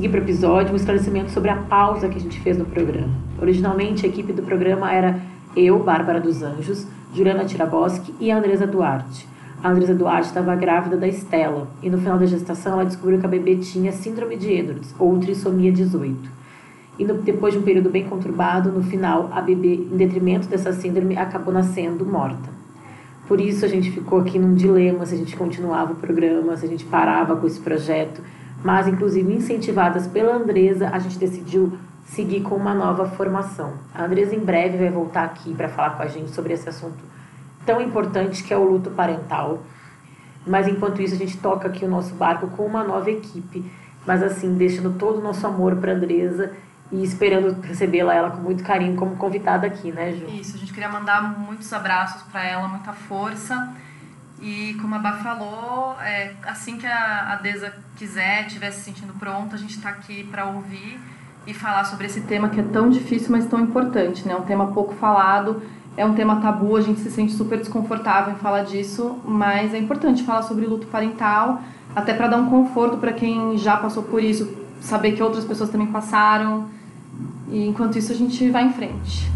seguir para o episódio, um esclarecimento sobre a pausa que a gente fez no programa. Originalmente, a equipe do programa era eu, Bárbara dos Anjos, Juliana Tiraboski e a Andresa Duarte. A Andresa Duarte estava grávida da Estela e no final da gestação ela descobriu que a bebê tinha síndrome de Edwards, ou trissomia 18. E no, depois de um período bem conturbado, no final, a bebê, em detrimento dessa síndrome, acabou nascendo morta. Por isso a gente ficou aqui num dilema se a gente continuava o programa, se a gente parava com esse projeto. Mas, inclusive, incentivadas pela Andresa, a gente decidiu seguir com uma nova formação. A Andresa em breve vai voltar aqui para falar com a gente sobre esse assunto tão importante que é o luto parental. Mas enquanto isso, a gente toca aqui o nosso barco com uma nova equipe, mas assim, deixando todo o nosso amor para Andresa e esperando recebê-la ela com muito carinho como convidada aqui, né, Ju? Isso, a gente queria mandar muitos abraços para ela, muita força. E como a Bá falou, é, assim que a, a Deza quiser, estiver se sentindo pronta, a gente está aqui para ouvir e falar sobre esse tema que é tão difícil, mas tão importante, né? Um tema pouco falado é um tema tabu, a gente se sente super desconfortável em falar disso, mas é importante falar sobre luto parental, até para dar um conforto para quem já passou por isso, saber que outras pessoas também passaram. E enquanto isso a gente vai em frente.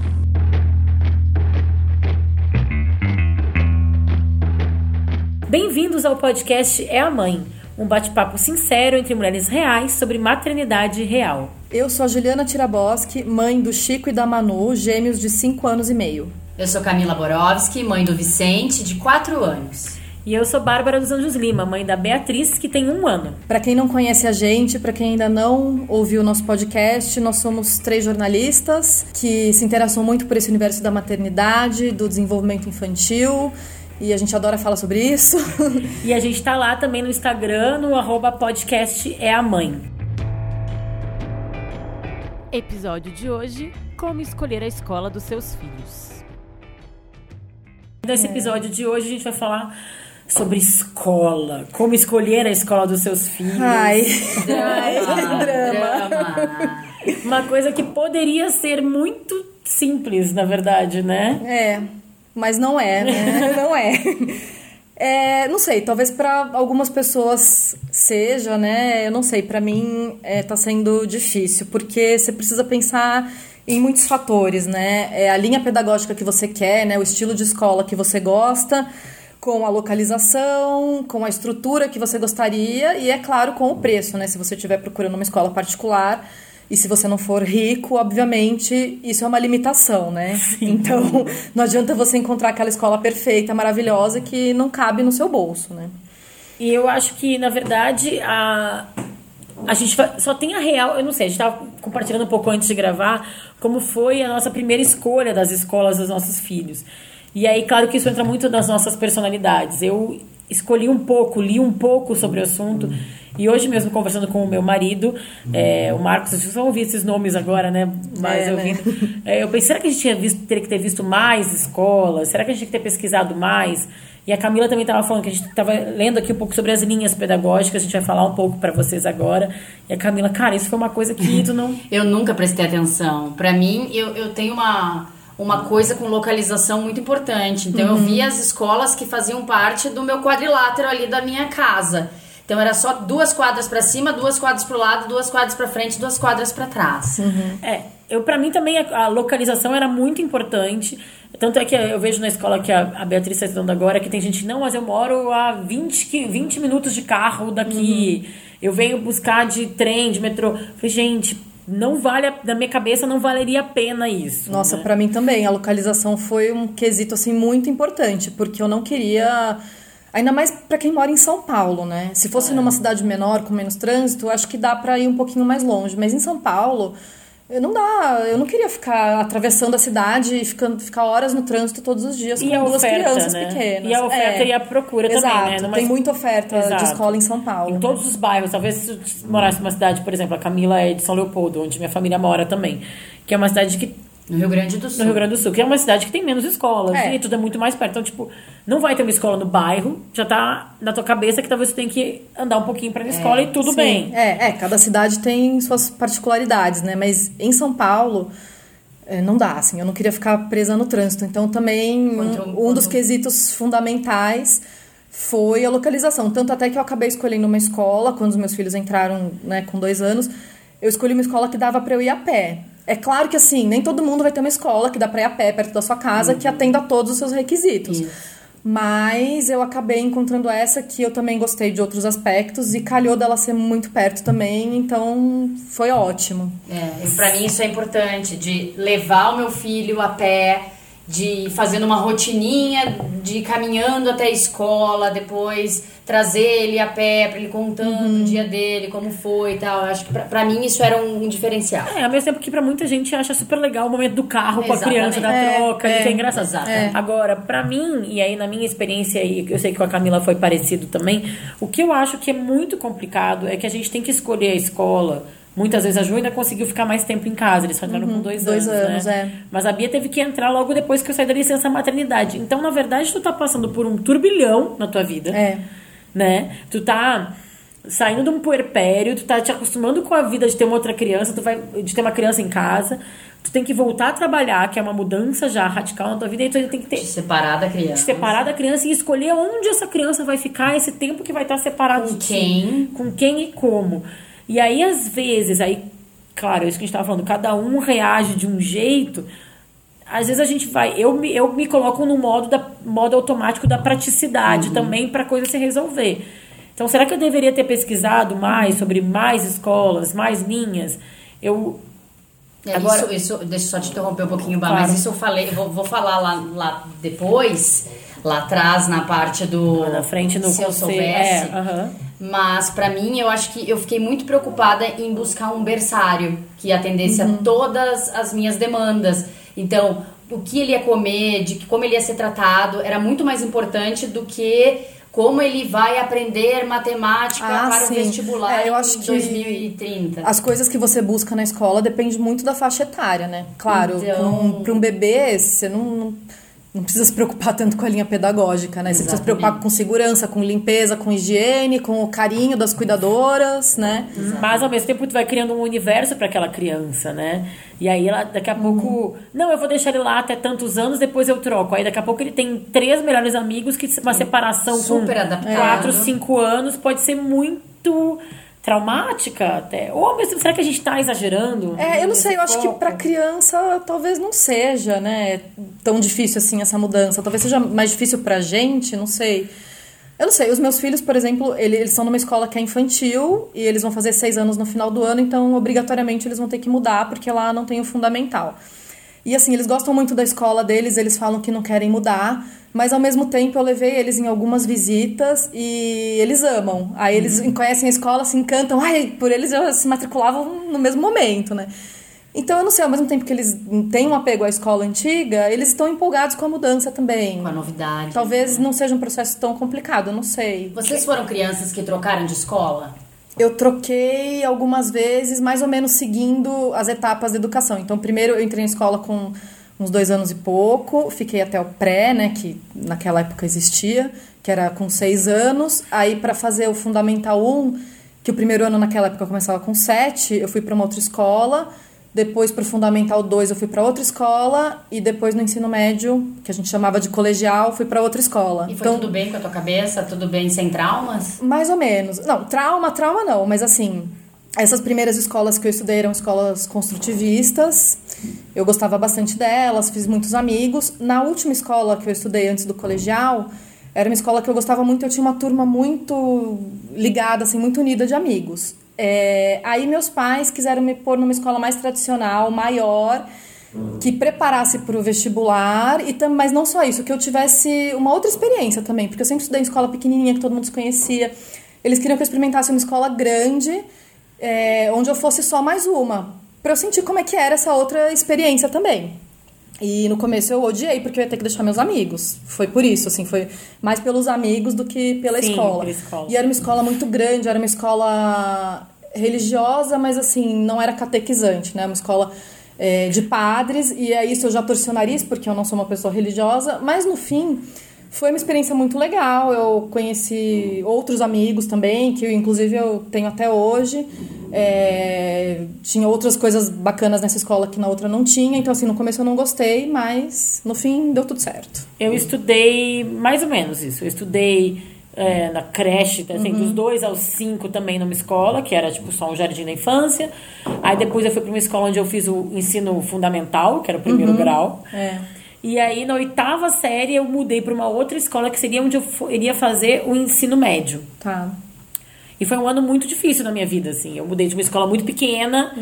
Bem-vindos ao podcast É a Mãe, um bate-papo sincero entre mulheres reais sobre maternidade real. Eu sou a Juliana Tiraboski, mãe do Chico e da Manu, gêmeos de 5 anos e meio. Eu sou Camila Borowski, mãe do Vicente, de 4 anos. E eu sou Bárbara dos Anjos Lima, mãe da Beatriz, que tem um ano. Para quem não conhece a gente, para quem ainda não ouviu o nosso podcast, nós somos três jornalistas que se interessam muito por esse universo da maternidade, do desenvolvimento infantil. E a gente adora falar sobre isso. e a gente tá lá também no Instagram, no arroba podcast é a mãe. Episódio de hoje: Como escolher a escola dos seus filhos. Nesse episódio de hoje a gente vai falar sobre escola, como escolher a escola dos seus filhos. Ai, Ai drama. drama. Uma coisa que poderia ser muito simples, na verdade, né? É, mas não é, né? não é. É, não sei, talvez para algumas pessoas seja, né? Eu não sei, para mim é, tá sendo difícil, porque você precisa pensar em muitos fatores, né? É a linha pedagógica que você quer, né? O estilo de escola que você gosta, com a localização, com a estrutura que você gostaria e, é claro, com o preço, né? Se você estiver procurando uma escola particular e se você não for rico, obviamente, isso é uma limitação, né? Sim. Então, não adianta você encontrar aquela escola perfeita, maravilhosa, que não cabe no seu bolso, né? E eu acho que, na verdade, a, a gente só tem a real, eu não sei, a gente estava compartilhando um pouco antes de gravar como foi a nossa primeira escolha das escolas dos nossos filhos. E aí, claro que isso entra muito nas nossas personalidades. Eu escolhi um pouco, li um pouco sobre o assunto. E hoje mesmo, conversando com o meu marido, é, o Marcos, eu só ouvi esses nomes agora, né? Mas é, eu, né? é, eu pensei, será que a gente tinha visto, teria que ter visto mais escolas? Será que a gente tinha que ter pesquisado mais? E a Camila também estava falando que a gente estava lendo aqui um pouco sobre as linhas pedagógicas, a gente vai falar um pouco para vocês agora. E a Camila, cara, isso foi uma coisa que tu não. eu nunca prestei atenção. Para mim, eu, eu tenho uma, uma coisa com localização muito importante. Então, uhum. eu vi as escolas que faziam parte do meu quadrilátero ali da minha casa. Então era só duas quadras para cima, duas quadras para o lado, duas quadras para frente, duas quadras para trás. Uhum. É, eu para mim também a, a, localização era muito importante. Tanto é que eu vejo na escola que a, a Beatriz está estudando agora que tem gente, não, mas eu moro a 20, 20 minutos de carro daqui. Uhum. Eu venho buscar de trem, de metrô. Eu falei, gente, não vale, na minha cabeça, não valeria a pena isso. Nossa, né? para mim também. A localização foi um quesito, assim, muito importante, porque eu não queria. Ainda mais para quem mora em São Paulo, né? Se fosse é. numa cidade menor, com menos trânsito, acho que dá para ir um pouquinho mais longe. Mas em São Paulo, não dá, eu não queria ficar atravessando a cidade e ficando, ficar horas no trânsito todos os dias e com duas oferta, crianças né? pequenas. E a oferta é. e a procura Exato, também, né? Numa... Tem muita oferta Exato. de escola em São Paulo. Em todos os bairros, talvez se morasse numa cidade, por exemplo, a Camila é de São Leopoldo, onde minha família mora também, que é uma cidade que no Rio Grande do Sul. No Rio Grande do Sul, que é uma cidade que tem menos escolas é. e tudo é muito mais perto. Então, tipo, não vai ter uma escola no bairro, já tá na tua cabeça que talvez você tenha que andar um pouquinho pra ir na é, escola e tudo sim. bem. É, é, cada cidade tem suas particularidades, né? Mas em São Paulo, é, não dá, assim, eu não queria ficar presa no trânsito. Então, também, um, um dos quesitos fundamentais foi a localização. Tanto até que eu acabei escolhendo uma escola, quando os meus filhos entraram né, com dois anos, eu escolhi uma escola que dava para eu ir a pé. É claro que assim, nem todo mundo vai ter uma escola que dá para ir a pé perto da sua casa que atenda a todos os seus requisitos. Isso. Mas eu acabei encontrando essa que eu também gostei de outros aspectos e calhou dela ser muito perto também, então foi ótimo. É, para mim isso é importante, de levar o meu filho a pé, de fazendo uma rotininha, de ir caminhando até a escola, depois trazer ele a pé para ele contando Uhum. o dia dele, como foi e tal. Eu acho que pra, pra mim isso era um, um diferencial. É, ao mesmo tempo que pra muita gente acha super legal o momento do carro com a Exatamente. criança, da É, troca, é, que é engraçado. exato. É. Agora, pra mim, e aí na minha experiência, e eu sei que com a Camila foi parecido também, o que eu acho que é muito complicado é que a gente tem que escolher a escola. Muitas vezes a Ju ainda conseguiu ficar mais tempo em casa, eles só entraram com dois, Uhum. dois anos, anos, né? é. Mas a Bia teve que entrar logo depois que eu saí da licença maternidade. Então, na verdade, tu tá passando por um turbilhão na tua vida É. né? Tu tá saindo de um puerpério, tu tá te acostumando com a vida de ter uma outra criança, tu vai de ter uma criança em casa, tu tem que voltar a trabalhar, que é uma mudança já radical na tua vida, e tu ainda tem que ter De separar da criança. de separar da criança e escolher onde essa criança vai ficar esse tempo que vai estar separado Com de ti. quem. com quem e como. E aí às vezes, aí claro, é isso que a gente tava falando, cada um reage de um jeito. Às vezes a gente vai, eu me, eu me coloco no modo da modo automático da praticidade Uhum. também para coisa se resolver. Então, será que eu deveria ter pesquisado mais sobre mais escolas, mais linhas? Eu É, Agora- isso, isso, deixa eu só te interromper um pouquinho, Bá, Claro. mas isso eu falei, vou, vou falar lá, lá depois, lá atrás, na parte do. lá na frente no Se eu soubesse. é, aham. Mas pra mim, eu acho que eu fiquei muito preocupada em buscar um berçário que atendesse Uhum. a todas as minhas demandas. Então, o que ele ia comer, de que- como ele ia ser tratado, era muito mais importante do que como ele vai aprender matemática Ah, para sim. o vestibular É, eu em acho que 2030. As coisas que você busca na escola depende muito da faixa etária, né? Claro, Então- para um bebê, você não, não, não precisa se preocupar tanto com a linha pedagógica, né? Você precisa se preocupar Exatamente. com segurança, com limpeza, com higiene, com o carinho das cuidadoras, né? Mas ao mesmo tempo tu vai criando um universo para aquela criança, né? E aí ela daqui a Uhum. pouco, não, eu vou deixar ele lá até tantos anos, depois eu troco. Aí daqui a pouco ele tem três melhores amigos que uma separação Super com adaptado. quatro, cinco anos pode ser muito traumática até. Ou mesmo, será que a gente tá exagerando? É, eu não sei, eu acho que pra criança talvez não seja, né, tão difícil assim essa mudança. Talvez seja mais difícil pra gente, não sei. Eu não sei, os meus filhos, por exemplo, ele- eles estão numa escola que é infantil e eles vão fazer seis anos no final do ano, então obrigatoriamente eles vão ter que mudar porque lá não tem o fundamental. E assim, eles gostam muito da escola deles, eles falam que não querem mudar, mas ao mesmo tempo eu levei eles em algumas visitas e eles amam. Aí eles conhecem a escola, se encantam, ai, por eles já se matriculavam no mesmo momento, né? Então eu não sei, ao mesmo tempo que eles têm um apego à escola antiga, eles estão empolgados com a mudança também. Com a novidade. Talvez não seja um processo tão complicado, eu não sei. Vocês foram crianças que trocaram de escola? Eu troquei algumas vezes, mais ou menos seguindo as etapas da educação. Então, primeiro eu entrei em escola com uns dois anos e pouco, fiquei até o pré, né, que naquela época existia, que era com seis anos. Aí, para fazer o Fundamental 1, que o primeiro ano naquela época começava com sete, eu fui para uma outra escola. Depois, para o Fundamental 2, eu fui para outra escola. E depois, no ensino médio, que a gente chamava de colegial, fui para outra escola. E foi tudo bem com a tua cabeça? Tudo bem sem traumas? Mais ou menos. Não, trauma, trauma não, mas assim, essas primeiras escolas que eu estudei eram escolas construtivistas. Eu gostava bastante delas, fiz muitos amigos. Na última escola que eu estudei antes do colegial, era uma escola que eu gostava muito, eu tinha uma turma muito ligada, assim, muito unida de amigos. É, aí meus pais quiseram me pôr numa escola mais tradicional, maior, que preparasse para o vestibular, e tam, mas não só isso, que eu tivesse uma outra experiência também, porque eu sempre estudei em escola pequenininha, que todo mundo se conhecia. Eles queriam que eu experimentasse uma escola grande, é, onde eu fosse só mais uma, para eu sentir como é que era essa outra experiência também. E no começo eu odiei, porque eu ia ter que deixar meus amigos. Foi por isso, assim, foi mais pelos amigos do que pela Sim, escola. pela escola. E era uma escola muito grande, era uma escola religiosa, mas assim, não era catequizante, né? Uma escola é, de padres, e é isso eu já torci o nariz, porque eu não sou uma pessoa religiosa, mas no fim foi uma experiência muito legal. Eu conheci outros amigos também, que inclusive eu tenho até hoje. É, tinha outras coisas bacanas nessa escola que na outra não tinha, então assim, no começo eu não gostei, mas no fim deu tudo certo. Eu estudei mais ou menos isso. Eu estudei é, na creche, assim, dos dois aos cinco também numa escola, que era tipo só um jardim da infância. Aí depois eu fui para uma escola onde eu fiz o ensino fundamental, que era o primeiro grau. É. E aí na oitava série eu mudei para uma outra escola que seria onde eu iria fazer o ensino médio. Tá. E foi um ano muito difícil na minha vida, assim. Eu mudei de uma escola muito pequena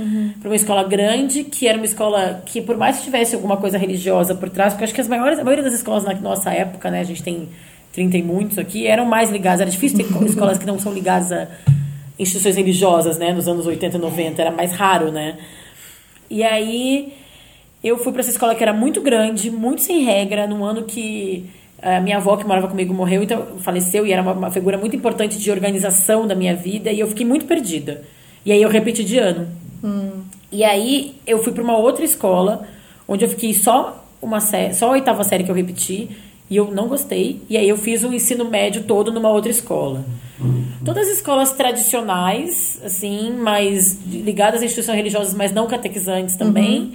para uma escola grande, que era uma escola que, por mais que tivesse alguma coisa religiosa por trás, porque eu acho que as maiores, a maioria das escolas na nossa época, né, a gente tem 30 e muitos aqui, eram mais ligadas. Era difícil ter co- escolas que não são ligadas a instituições religiosas, né, nos anos 80 e 90. Era mais raro, né. E aí eu fui para essa escola que era muito grande, muito sem regra, num ano que a minha avó que morava comigo morreu, então faleceu e era uma, uma figura muito importante de organização da minha vida e eu fiquei muito perdida. E aí eu repeti de ano. E aí eu fui para uma outra escola onde eu fiquei só uma sé só a oitava série que eu repeti e eu não gostei. E aí eu fiz o ensino médio todo numa outra escola. Todas as escolas tradicionais, assim, mas ligadas a instituições religiosas, mas não catequizantes também.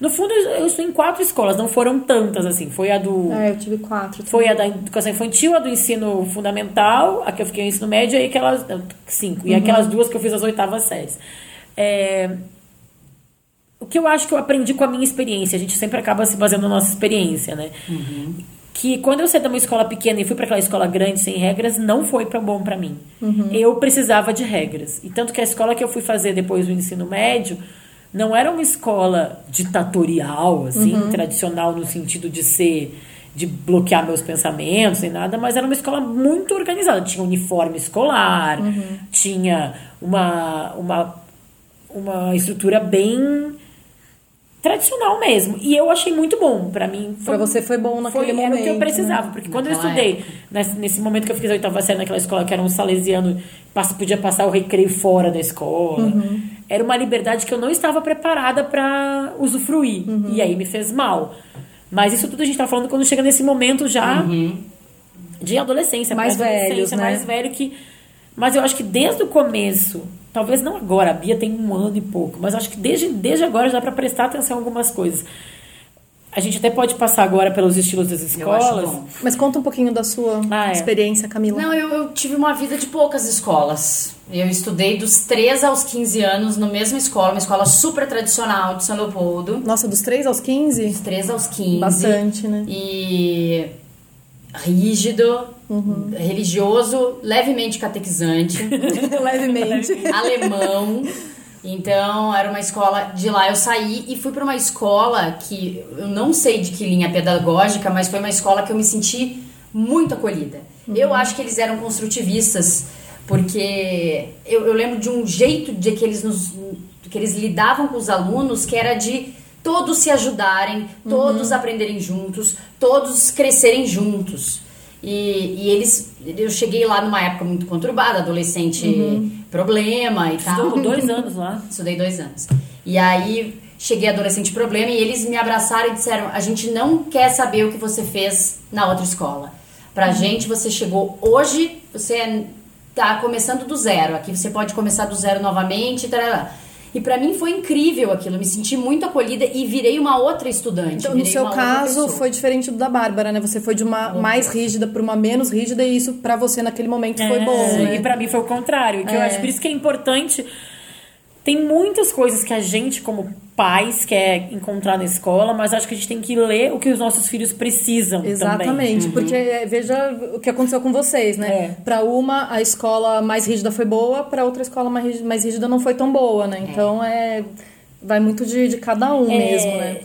No fundo, eu estou em quatro escolas, não foram tantas, assim. Foi a do. É, eu tive quatro. Foi a da educação infantil, a do ensino fundamental, a que eu fiquei no ensino médio, e aquelas. Cinco. E aquelas duas que eu fiz as oitavas séries. É, o que eu acho que eu aprendi com a minha experiência, a gente sempre acaba se baseando na nossa experiência, né? Que quando eu saí de uma escola pequena e fui para aquela escola grande sem regras, não foi pra bom pra mim. Eu precisava de regras. E tanto que a escola que eu fui fazer depois do ensino médio não era uma escola ditatorial, assim, tradicional no sentido de ser de bloquear meus pensamentos nem nada, mas era uma escola muito organizada. Tinha uniforme escolar, tinha uma, uma, uma estrutura bem tradicional mesmo. E eu achei muito bom. Pra mim. Pra você foi bom naquele foi, Era o que eu momento, precisava. né? Porque quando eu estudei, nesse, nesse momento que eu fiz a oitava série naquela escola, que era um salesiano, passa, podia passar o recreio fora da escola. Uhum. Era uma liberdade que eu não estava preparada pra usufruir. Uhum. E aí me fez mal. Mas isso tudo a gente tá falando quando chega nesse momento já de adolescência, Mais velhos, né? mais velho que. Mas eu acho que desde o começo, talvez não agora, a Bia tem um ano e pouco, mas acho que desde, desde agora já dá pra prestar atenção em algumas coisas. A gente até pode passar agora pelos estilos das escolas. Mas conta um pouquinho da sua Ah, é. experiência, Camila. Não, eu, eu tive uma vida de poucas escolas. Eu estudei dos 13 aos 15 anos na mesma escola, uma escola super tradicional de São Leopoldo. Nossa, dos 3 aos 15? Dos 13 aos 15. Bastante, né? E rígido, Uhum. religioso, levemente catequizante, Levemente. alemão. Então, era uma escola. De lá eu saí e fui para uma escola que eu não sei de que linha pedagógica, mas foi uma escola que eu me senti muito acolhida. Eu acho que eles eram construtivistas, porque eu, eu lembro de um jeito de que eles nos que eles lidavam com os alunos que era de todos se ajudarem, todos aprenderem juntos, todos crescerem juntos. E, e eles, eu cheguei lá numa época muito conturbada, adolescente problema e tal. Estudou dois anos lá. Estudei dois anos. E aí cheguei adolescente problema e eles me abraçaram e disseram: a gente não quer saber o que você fez na outra escola. Pra gente, você chegou hoje, você tá começando do zero. Aqui você pode começar do zero novamente. Tarará. E pra mim foi incrível aquilo. Eu me senti muito acolhida e virei uma outra estudante. Então, no seu caso, foi diferente do da Bárbara, né? Você foi de uma mais rígida para uma menos rígida e isso pra você naquele momento foi É, bom, E né? pra mim foi o contrário. Que eu É. acho por isso que é importante. Tem muitas coisas que a gente, como pais, quer encontrar na escola, mas acho que a gente tem que ler o que os nossos filhos precisam também. Exatamente, porque é, veja o que aconteceu com vocês, né? É. Pra uma, a escola mais rígida foi boa, pra outra a escola mais rígida, mais rígida não foi tão boa, né? Então é. Vai muito de, de cada um É, mesmo, né?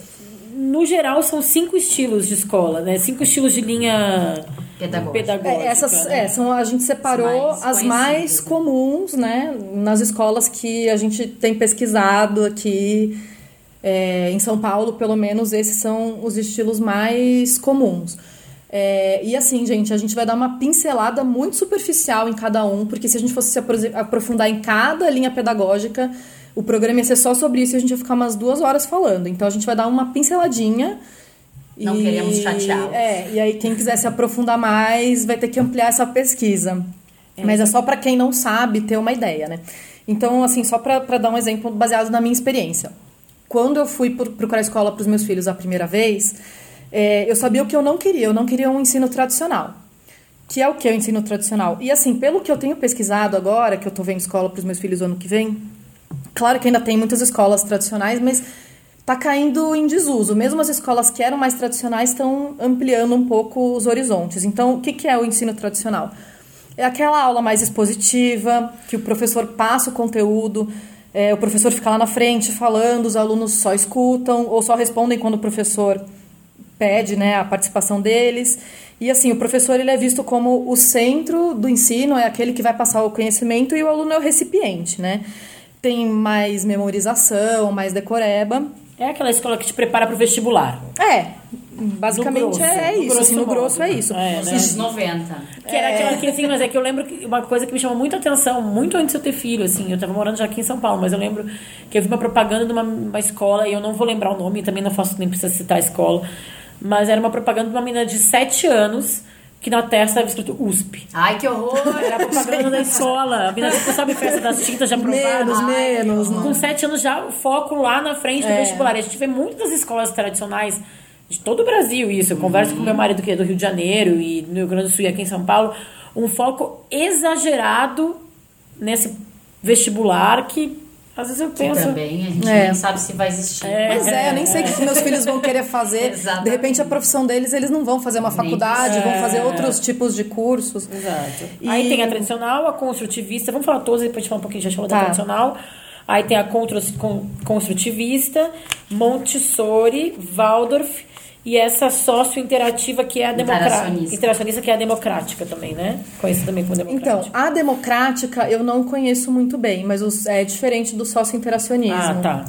No geral, são cinco estilos de escola, né? Cinco estilos de linha Pedagógica. pedagógica. É, essas, né? é, são, a gente separou As mais as mais comuns, né? Nas escolas que a gente tem pesquisado aqui é, em São Paulo, pelo menos, esses são os estilos mais comuns. É, e assim, gente, a gente vai dar uma pincelada muito superficial em cada um, porque se a gente fosse se apro- aprofundar em cada linha pedagógica, o programa ia ser só sobre isso e a gente ia ficar umas duas horas falando. Então a gente vai dar uma pinceladinha. Não queremos chateá-los. É, e aí quem quiser se aprofundar mais vai ter que ampliar essa pesquisa. Mas é só para quem não sabe ter uma ideia, né? Então, assim, só para dar um exemplo baseado na minha experiência. Quando eu fui pro- procurar escola para os meus filhos a primeira vez, é, eu sabia o que eu não queria. Eu não queria um ensino tradicional. que é o que é o ensino tradicional. E assim, pelo que eu tenho pesquisado agora, que eu estou vendo escola para os meus filhos ano que vem, claro que ainda tem muitas escolas tradicionais, mas está caindo em desuso. Mesmo as escolas que eram mais tradicionais estão ampliando um pouco os horizontes. Então, o que, que é o ensino tradicional? É aquela aula mais expositiva, que o professor passa o conteúdo, é, o professor fica lá na frente falando, os alunos só escutam ou só respondem quando o professor pede né, a participação deles. E assim, o professor ele é visto como o centro do ensino, é aquele que vai passar o conhecimento e o aluno é o recipiente, né? Tem mais memorização, mais decoreba. É aquela escola que te prepara para o vestibular. É, basicamente é, é isso. Assim, no grosso é isso. É, né? Anos 90. Que era aquela que, assim, mas é que eu lembro que uma coisa que me chamou muita atenção, muito antes de eu ter filho, assim, eu tava morando já aqui em São Paulo, mas eu lembro que eu vi uma propaganda de uma, uma escola, e eu não vou lembrar o nome, também não faço, nem precisa citar a escola, mas era uma propaganda de uma menina de 7 anos que na testa estava escrito USP. Ai, que horror! Era a propaganda da escola. A menina, você sabe, festa das tintas já Menos, menos. Com 7 anos já, o foco lá na frente do é. vestibular. E a gente vê muitas escolas tradicionais de todo o Brasil isso. Eu converso uhum. com meu marido que é do Rio de Janeiro e no Rio Grande do Sul e aqui em São Paulo. Um foco exagerado nesse vestibular que às vezes eu penso. Que também a gente é. nem sabe se vai existir. É, pois é, eu nem sei o que meus filhos vão querer fazer. de repente, a profissão deles, eles não vão fazer uma faculdade, vão fazer outros tipos de cursos. Exato. E... Aí tem a tradicional, a construtivista. Vamos falar todas, depois a gente fala um pouquinho, já chamou tá. da tradicional. Aí tem a construtivista, Montessori, Waldorf e essa sócio-interativa que é a democrática. Interacionista que é a democrática também, né? Conhecida também como democrática. Então, a democrática eu não conheço muito bem, mas é diferente do sócio-interacionismo. Ah, tá.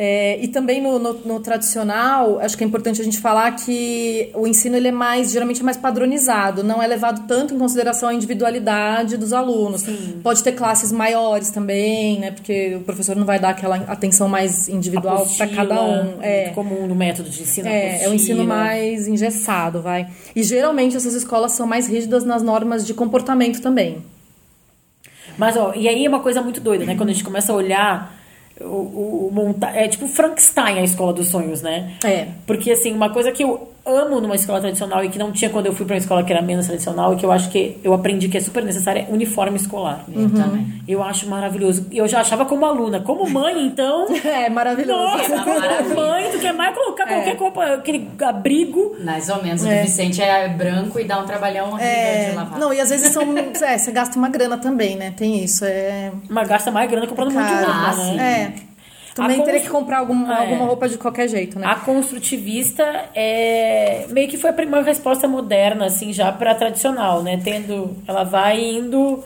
É, e também no, no, no, tradicional, acho que é importante a gente falar que o ensino ele é mais, geralmente é mais padronizado, não é levado tanto em consideração a individualidade dos alunos. Sim. Pode ter classes maiores também, né? Porque o professor não vai dar aquela atenção mais individual para cada um. É comum no método de ensino. É, é um ensino mais engessado, vai. E geralmente essas escolas são mais rígidas nas normas de comportamento também. Mas, ó, e aí é uma coisa muito doida, né? Quando a gente começa a olhar o, o, monta é tipo Frankenstein a escola dos sonhos, né? É. Porque assim, uma coisa que eu amo numa escola tradicional e que não tinha quando eu fui para uma escola que era menos tradicional e que eu acho que eu aprendi que é super necessário é uniforme escolar. Eu uhum. também. Eu acho maravilhoso. Eu já achava como aluna, como mãe, então. é maravilhoso. Nossa, é como mãe, tu quer mais colocar é. qualquer roupa, aquele abrigo. Mais ou menos. O é. Vicente é branco e dá um trabalhão é... de lavar. Não, e às vezes são. é, você gasta uma grana também, né? Tem isso. É... Mas gasta mais grana comprando Cara, muito roupa, ah, né? É. Também teria que comprar algum, é. alguma roupa de qualquer jeito, né? A construtivista é meio que foi uma resposta moderna, assim, já para tradicional, né? Tendo, ela vai indo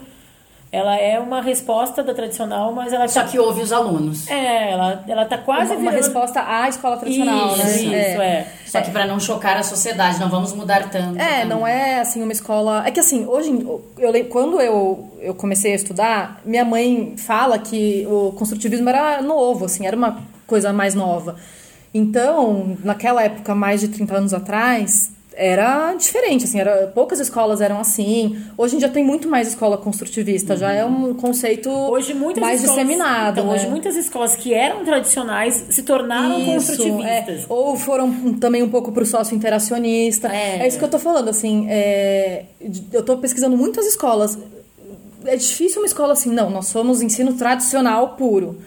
ela é uma resposta da tradicional, mas ela Só tá... que ouve os alunos. É, ela, ela tá quase uma, uma resposta à escola tradicional, isso, né? Isso, é. é. Só que para não chocar a sociedade, não vamos mudar tanto. É, também. não é assim uma escola. É que assim, hoje eu quando eu, eu comecei a estudar, minha mãe fala que o construtivismo era novo, assim, era uma coisa mais nova. Então, naquela época, mais de 30 anos atrás, era diferente, assim, era, poucas escolas eram assim. Hoje em dia tem muito mais escola construtivista, uhum. já é um conceito hoje, mais escolas, disseminado. Então, né? Hoje muitas escolas que eram tradicionais se tornaram isso, construtivistas. É, ou foram também um pouco para o sócio interacionista. É. é. isso que eu tô falando, assim, é, eu tô pesquisando muitas escolas. É difícil uma escola assim, não, nós somos ensino tradicional puro.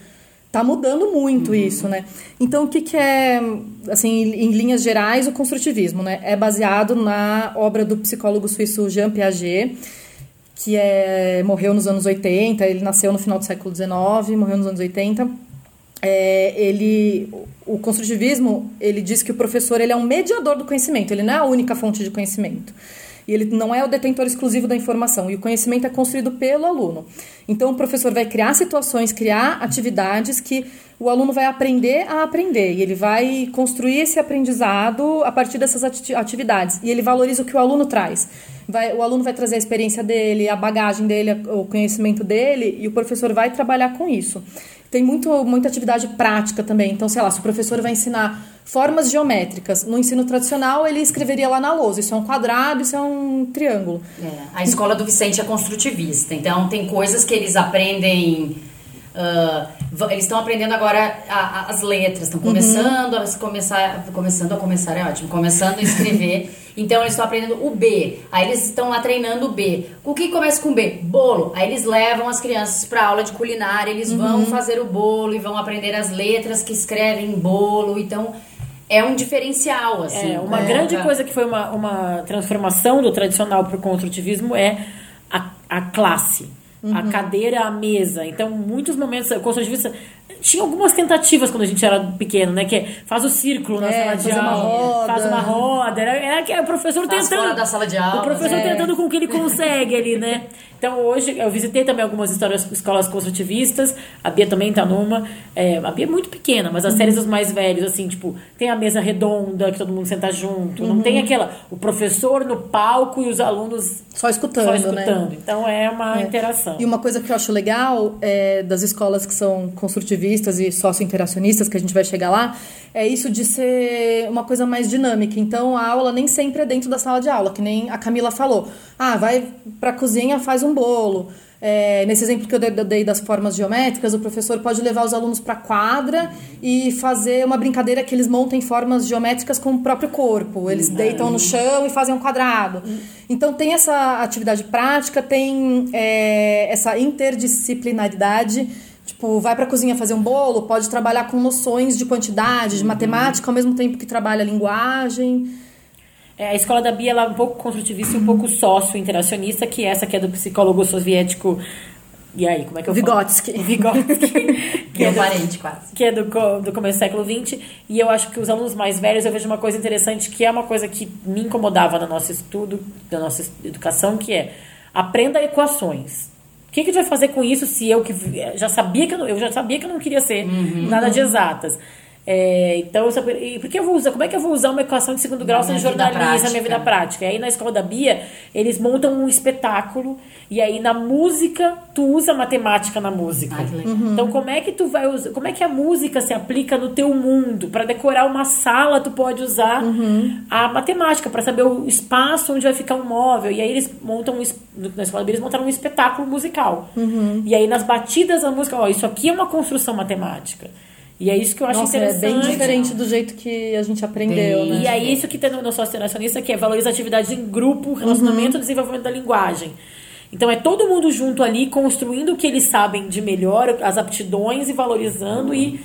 Tá mudando muito uhum. isso, né? Então, o que, que é, assim, em linhas gerais, o construtivismo, né? É baseado na obra do psicólogo suíço Jean Piaget, que é, morreu nos anos 80, ele nasceu no final do século XIX, morreu nos anos 80. É, ele, o construtivismo, ele diz que o professor ele é um mediador do conhecimento, ele não é a única fonte de conhecimento. E ele não é o detentor exclusivo da informação. E o conhecimento é construído pelo aluno. Então, o professor vai criar situações, criar atividades que o aluno vai aprender a aprender. E ele vai construir esse aprendizado a partir dessas atividades. E ele valoriza o que o aluno traz. Vai, o aluno vai trazer a experiência dele, a bagagem dele, o conhecimento dele, e o professor vai trabalhar com isso. Tem muito, muita atividade prática também. Então, sei lá, se o professor vai ensinar formas geométricas, no ensino tradicional ele escreveria lá na lousa: isso é um quadrado, isso é um triângulo. É, a escola do Vicente é construtivista, então tem coisas que eles aprendem. Uh, eles estão aprendendo agora a, a, as letras, estão começando uhum. a começar, começando a começar é ótimo, começando a escrever Então eles estão aprendendo o B. Aí eles estão lá treinando o B. O que começa com B? Bolo. Aí eles levam as crianças para aula de culinária, eles Uhum. vão fazer o bolo e vão aprender as letras que escrevem bolo. Então é um diferencial, assim. É, uma grande Pra- coisa que foi uma, uma transformação do tradicional para o construtivismo é a, a classe. Uhum. A cadeira, a mesa. Então, muitos momentos, o construtivista tinha algumas tentativas quando a gente era pequeno, né? Que é, faz o círculo na É, sala de uma aula, roda. faz uma roda. Era, era que o professor Faz tentando. fora da sala de aula, O professor né? tentando com o que ele consegue ali, né? Então, hoje, eu visitei também algumas histórias, escolas construtivistas. A Bia também tá numa. É, a Bia é muito pequena, mas as Uhum. séries dos mais velhos, assim, tipo, tem a mesa redonda, que todo mundo senta junto. Não Uhum. tem aquela. O professor no palco e os alunos Só escutando, só né? escutando. Então, é uma interação. E uma coisa que eu acho legal é, das escolas que são construtivistas e sócio-interacionistas, que a gente vai chegar lá, é isso de ser uma coisa mais dinâmica. Então, a aula nem sempre é dentro da sala de aula, que nem a Camila falou. Ah, vai pra cozinha, faz um bolo. É, nesse exemplo que eu dei- das formas geométricas, o professor pode levar os alunos para quadra e fazer uma brincadeira que eles montem formas geométricas com o próprio corpo. Eles deitam no chão e fazem um quadrado. Então tem essa atividade prática, tem é, essa interdisciplinaridade. Tipo, vai para a cozinha fazer um bolo, pode trabalhar com noções de quantidade, de matemática, ao mesmo tempo que trabalha a linguagem. É, a escola da Bia ela é um pouco construtivista e um pouco sócio-interacionista, que essa que é do psicólogo soviético. E aí, como é que eu Vygotsky. falo? Vygotsky. que é do, parente, quase. que é do, do começo do século XX. E eu acho que os alunos mais velhos, eu vejo uma coisa interessante, que é uma coisa que me incomodava no nosso estudo, da nossa educação, que é aprenda equações. O que, que a gente vai fazer com isso se eu que já sabia que eu, eu já sabia que eu não queria ser nada de exatas? É, então, e por que eu vou usar? Como é que eu vou usar uma equação de segundo grau Na sendo jornalista na minha vida prática? E aí na escola da Bia, eles montam um espetáculo e aí na música tu usa matemática na música. Ah, legal. Então como é que tu vai usar, como é que a música se aplica no teu mundo? Para decorar uma sala tu pode usar a matemática para saber o espaço onde vai ficar um móvel. E aí eles montam um na escola da Bia, eles montaram um espetáculo musical. E aí nas batidas da música, ó, isso aqui é uma construção matemática. E é isso que eu acho Nossa, é interessante. bem diferente do jeito que a gente aprendeu, né? E aí, isso que tem no, no interacionista, que é valoriza atividades em grupo, relacionamento e desenvolvimento da linguagem. Então, é todo mundo junto ali, construindo o que eles sabem de melhor, as aptidões e valorizando e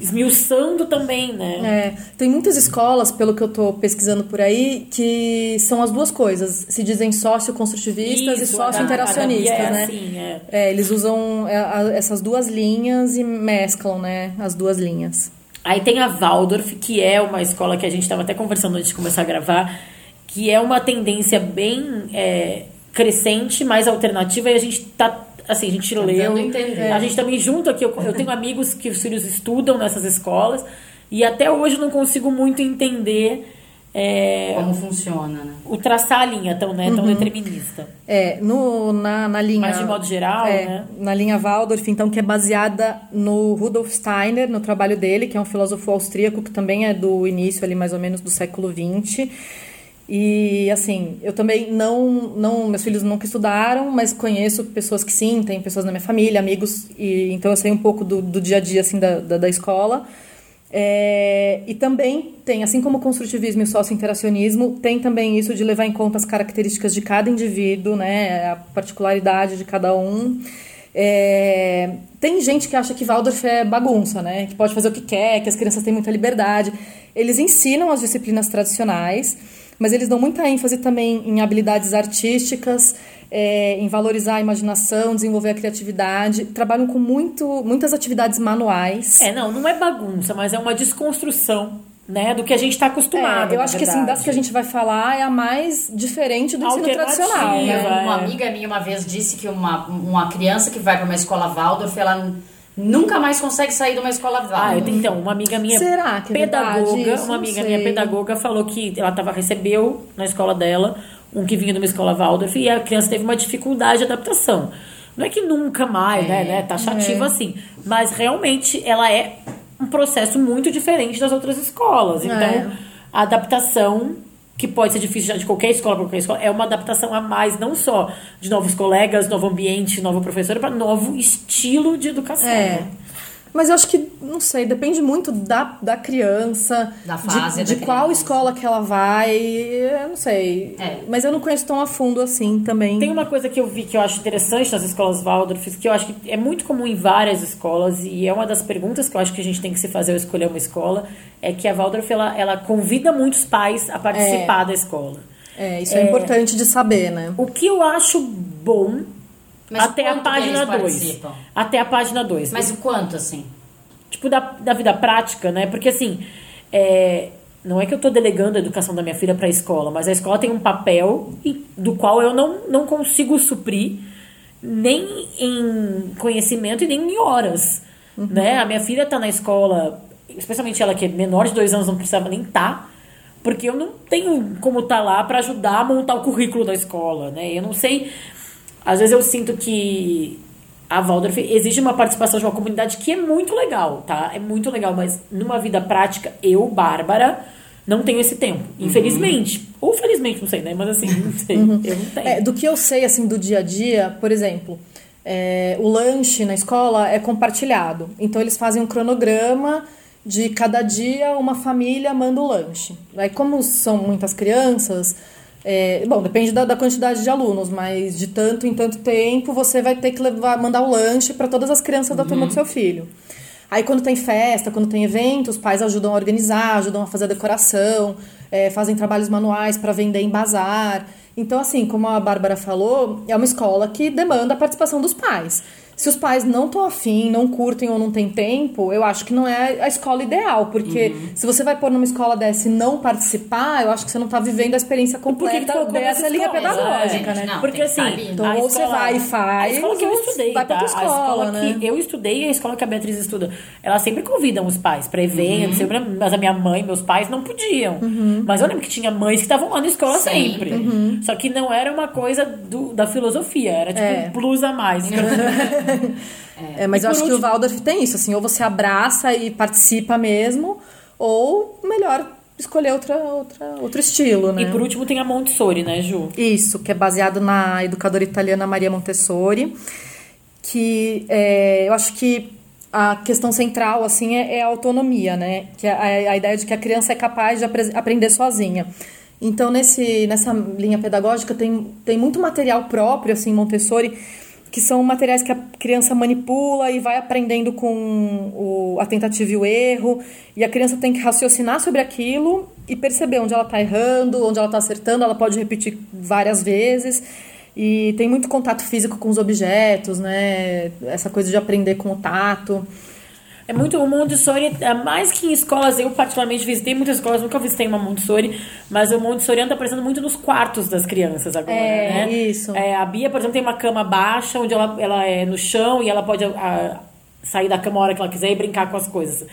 esmiuçando também, né? É, tem muitas escolas, pelo que eu tô pesquisando por aí, que são as duas coisas. Se dizem sócio-construtivistas e sócio-interacionistas, Bia é né? assim, é. É, eles usam é, essas duas linhas e mesclam, né? As duas linhas. Aí tem a Waldorf, que é uma escola que a gente estava até conversando antes de começar a gravar, que é uma tendência bem é, crescente, mais alternativa, e a gente tá. Assim, a gente leu. a entender. A gente também junto aqui, eu, eu tenho amigos que os filhos estudam nessas escolas, e até hoje eu não consigo muito entender é, Como funciona, né? o traçar a linha tão, né, tão determinista. É, no, na, na linha. Mas de modo geral, é, né? Na linha Waldorf, então, que é baseada no Rudolf Steiner, no trabalho dele, que é um filósofo austríaco que também é do início ali, mais ou menos, do século XX. E assim, eu também não, não, meus filhos nunca estudaram, mas conheço pessoas que sim, tem pessoas na minha família, amigos, e então eu sei um pouco do, do dia a dia assim da, da, da escola. É, e também tem, assim como o construtivismo e o sócio-interacionismo, tem também isso de levar em conta as características de cada indivíduo, né, a particularidade de cada um. É, tem gente que acha que Waldorf é bagunça, né, que pode fazer o que quer, que as crianças têm muita liberdade. Eles ensinam as disciplinas tradicionais, mas eles dão muita ênfase também em habilidades artísticas, é, em valorizar a imaginação, desenvolver a criatividade. Trabalham com muito, muitas atividades manuais. É, não, não é bagunça, mas é uma desconstrução, né, do que a gente está acostumado. É, eu acho que assim, das que a gente vai falar é a mais diferente do ensino tradicional, né? Uma amiga minha uma vez disse que uma, uma criança que vai para uma escola Waldorf, ela nunca mais consegue sair de uma escola Ah, eu Waldorf. tenho- então, uma amiga minha Será que é pedagoga, isso? uma amiga minha pedagoga falou que ela tava recebeu na escola dela um que vinha de uma escola Waldorf e a criança teve uma dificuldade de adaptação. Não é que nunca mais, né, né, taxativa É. assim, mas realmente ela é um processo muito diferente das outras escolas. Então, É. a adaptação que pode ser difícil já de qualquer escola para qualquer escola, é uma adaptação a mais, não só de novos colegas, novo ambiente, novo professor, para novo estilo de educação. É. né? Mas eu acho que, não sei, depende muito da, da criança, Da fase de, da de qual criança. escola que ela vai, eu não sei. É. Mas eu não conheço tão a fundo assim também. Tem uma coisa que eu vi que eu acho interessante nas escolas Waldorf, que eu acho que é muito comum em várias escolas, e é uma das perguntas que eu acho que a gente tem que se fazer ao escolher uma escola, é que a Waldorf, ela, ela convida muitos pais a participar da escola. É, isso é, importante de saber, né? O que eu acho bom Mas até a página eles 2. participam? Até a página 2. Mas o quanto, assim? tipo, da, da vida prática, né? Porque assim, é, não é que eu tô delegando a educação da minha filha para a escola, mas a escola tem um papel do qual eu não, não consigo suprir nem em conhecimento e nem em horas, né? A minha filha tá na escola, especialmente ela que é menor de dois anos, não precisava nem estar, porque eu não tenho como estar lá para ajudar a montar o currículo da escola, né? Eu não sei às vezes eu sinto que a Waldorf exige uma participação de uma comunidade que é muito legal, tá? É muito legal, mas numa vida prática, eu, Bárbara, não tenho esse tempo. Infelizmente. Ou felizmente, não sei, né? Mas assim, não sei. Eu não tenho. É, do que eu sei, assim, do dia a dia, por exemplo, é, o lanche na escola é compartilhado. Então, eles fazem um cronograma de cada dia uma família manda o lanche. Aí, como são muitas crianças, é, bom, depende da, da quantidade de alunos, mas de tanto em tanto tempo você vai ter que levar, mandar o lanche para todas as crianças da turma do seu filho. Aí quando tem festa, quando tem evento, os pais ajudam a organizar, ajudam a fazer a decoração, é, fazem trabalhos manuais para vender em bazar. Então, assim, como a Bárbara falou, é uma escola que demanda a participação dos pais. Se os pais não estão afim, não curtem ou não tem tempo, eu acho que não é a escola ideal. Porque Uhum. se você vai pôr numa escola dessa e não participar, eu acho que você não está vivendo a experiência Por que que completa colocou dessa nessa linha escola? pedagógica, É, né? não. Porque assim, tá. Então, ou você vai e faz, A escola que eu estudei, vai pra tá? tua a escola escola, né? que eu estudei e a escola que a Beatriz estuda, elas sempre convidam os pais pra eventos, Uhum. sempre, mas a minha mãe, meus pais não podiam. Mas eu lembro que tinha mães que estavam lá na escola sempre. Sempre. Uhum. Só que não era uma coisa do- da filosofia, era tipo É. um plus a mais. É, mas eu acho que o último- Waldorf tem isso, assim, ou você abraça e participa mesmo, ou melhor escolher outra, outra, outro estilo, né? E por último tem a Montessori, né, Ju? Isso, que é baseado na educadora italiana Maria Montessori, que é, eu acho que a questão central assim é, é a autonomia, né? Que é a, a ideia de que a criança é capaz de apre- aprender sozinha. Então nesse nessa linha pedagógica tem, tem muito material próprio assim Montessori que são materiais que a criança manipula e vai aprendendo com o, a tentativa e o erro. E a criança tem que raciocinar sobre aquilo e perceber onde ela está errando, onde ela está acertando. Ela pode repetir várias vezes. E tem muito contato físico com os objetos, né? Essa coisa de aprender com o tato. É muito o Montessori, é mais que em escolas, eu particularmente visitei muitas escolas, nunca visitei uma Montessori, mas o Montessori anda aparecendo muito nos quartos das crianças agora, É, né? isso. É, a Bia, por exemplo, tem uma cama baixa, onde ela, ela é no chão e ela pode a, sair da cama a hora que ela quiser e brincar com as coisas.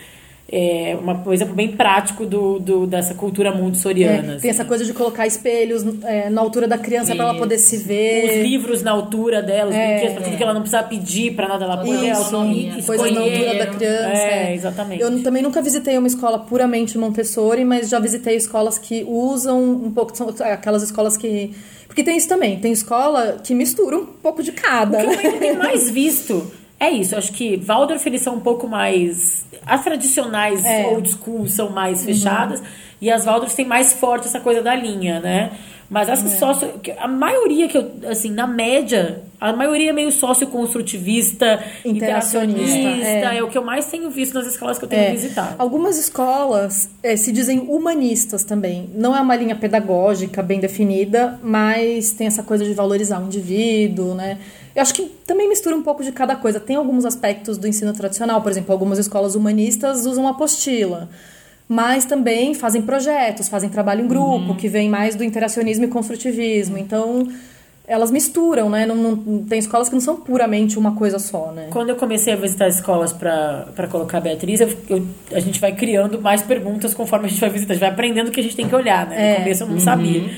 É uma, um exemplo bem prático do, do, dessa cultura É, montessoriana. tem essa coisa de colocar espelhos é, na altura da criança para ela poder se Os ver. livros na altura dela, os É, brinquedos, pra tudo que ela não precisa pedir pra nada, ela pode autonomia, coisas na escolher. altura da criança. É, exatamente. Eu também nunca visitei uma escola puramente Montessori, mas já visitei escolas que usam um pouco, são aquelas escolas que... Porque tem isso também, tem escola que mistura um pouco de cada. O que eu né? ainda tenho mais visto é isso. Acho que Waldorf eles são um pouco mais. As tradicionais É. old school são mais fechadas e as Waldorf têm mais forte essa coisa da linha, né? Mas as É. sócio. A maioria que eu. Assim, na média, a maioria é meio sócio-construtivista, Interacionista, interacionista. é. É. o que eu mais tenho visto nas escolas que eu tenho É, visitado. Algumas escolas é, se dizem humanistas também. Não é uma linha pedagógica bem definida, mas tem essa coisa de valorizar o indivíduo, né? Eu acho que também mistura um pouco de cada coisa. Tem alguns aspectos do ensino tradicional, por exemplo, algumas escolas humanistas usam apostila. Mas também fazem projetos, fazem trabalho em grupo, que vem mais do interacionismo e construtivismo. Então, elas misturam, né? Não, não- tem escolas que não são puramente uma coisa só, né? Quando eu comecei a visitar escolas para colocar a Beatriz, eu- eu- a gente vai criando mais perguntas conforme a gente vai visitar. A gente vai aprendendo o que a gente tem que olhar, né? É. No começo eu não sabia.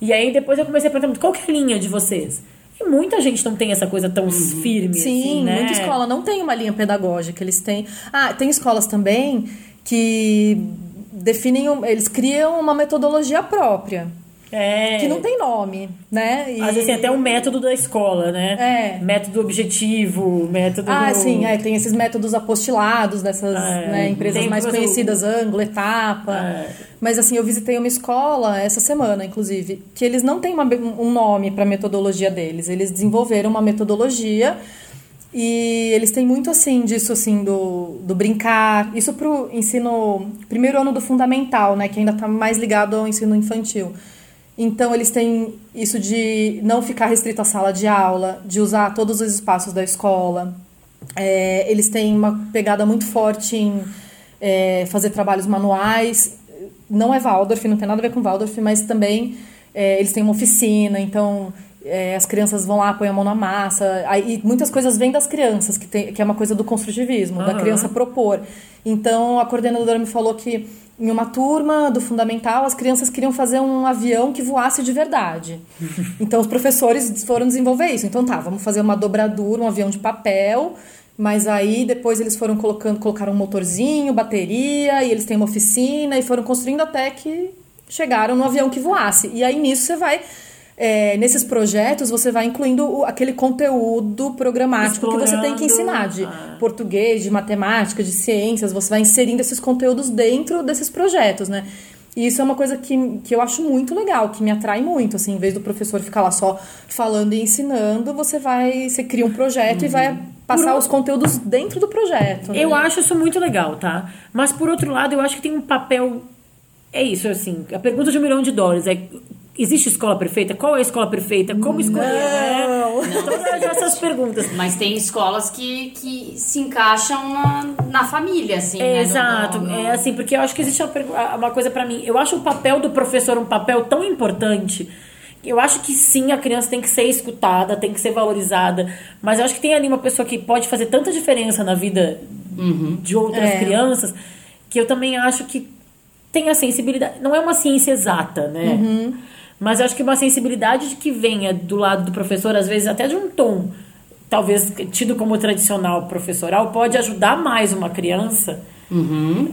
E aí depois eu comecei a perguntar, qual que é a linha de vocês? E muita gente não tem essa coisa tão firme Sim, assim, né? muita escola não tem uma linha pedagógica. Eles têm. Ah, tem escolas também que definem. Eles criam uma metodologia própria. É. que não tem nome, né? E- Às vezes tem até um método da escola, né? É. Método objetivo, método. Ah, sim, é, tem esses métodos apostilados dessas É, né, empresas tem mais conhecidas, ângulo, etapa. É. Mas assim, eu visitei uma escola essa semana, inclusive, que eles não têm uma- um nome para a metodologia deles. Eles desenvolveram uma metodologia e eles têm muito assim disso assim do, do brincar. Isso pro ensino primeiro ano do fundamental, né, que ainda tá mais ligado ao ensino infantil. Então eles têm isso de não ficar restrito à sala de aula, de usar todos os espaços da escola. É, eles têm uma pegada muito forte em é, fazer trabalhos manuais. Não é Waldorf, não tem nada a ver com Waldorf, mas também é, eles têm uma oficina, então é, as crianças vão lá, põem a mão na massa. Aí, muitas coisas vêm das crianças, que, tem, que é uma coisa do construtivismo, da Aham. criança propor. Então a coordenadora me falou que em uma turma do fundamental as crianças queriam fazer um avião que voasse de verdade. Então os professores foram desenvolver isso. Então tá, vamos fazer uma dobradura, um avião de papel. Mas aí depois eles foram colocando, colocaram um motorzinho, bateria, e eles têm uma oficina e foram construindo até que chegaram no avião que voasse. E aí nisso você vai é, nesses projetos você vai incluindo o- aquele conteúdo programático que você tem que ensinar de Explorando, ah. português, de matemática, de ciências, você vai inserindo esses conteúdos dentro desses projetos, né? E isso é uma coisa que, que eu acho muito legal, que me atrai muito, assim, em vez do professor ficar lá só falando e ensinando, você vai, você cria um projeto e vai passar os conteúdos dentro do projeto. né? Eu acho isso muito legal, tá? Mas por outro lado, eu acho que tem um papel. É isso, assim. A pergunta de um milhão de dólares é. Existe escola perfeita? Qual é a escola perfeita? Como escolher? Não. Né? Todas essas perguntas. Mas tem escolas que, que se encaixam na, na família, assim. É, né? No- exato, no- é assim, porque eu acho que existe uma, uma coisa pra mim. Eu acho o papel do professor um papel tão importante. Eu acho que sim, a criança tem que ser escutada, tem que ser valorizada. Mas eu acho que tem ali uma pessoa que pode fazer tanta diferença na vida de outras É. crianças que eu também acho que tem a sensibilidade. Não é uma ciência exata, né? Mas eu acho que uma sensibilidade de que venha do lado do professor, às vezes até de um tom, talvez tido como tradicional professoral, pode ajudar mais uma criança.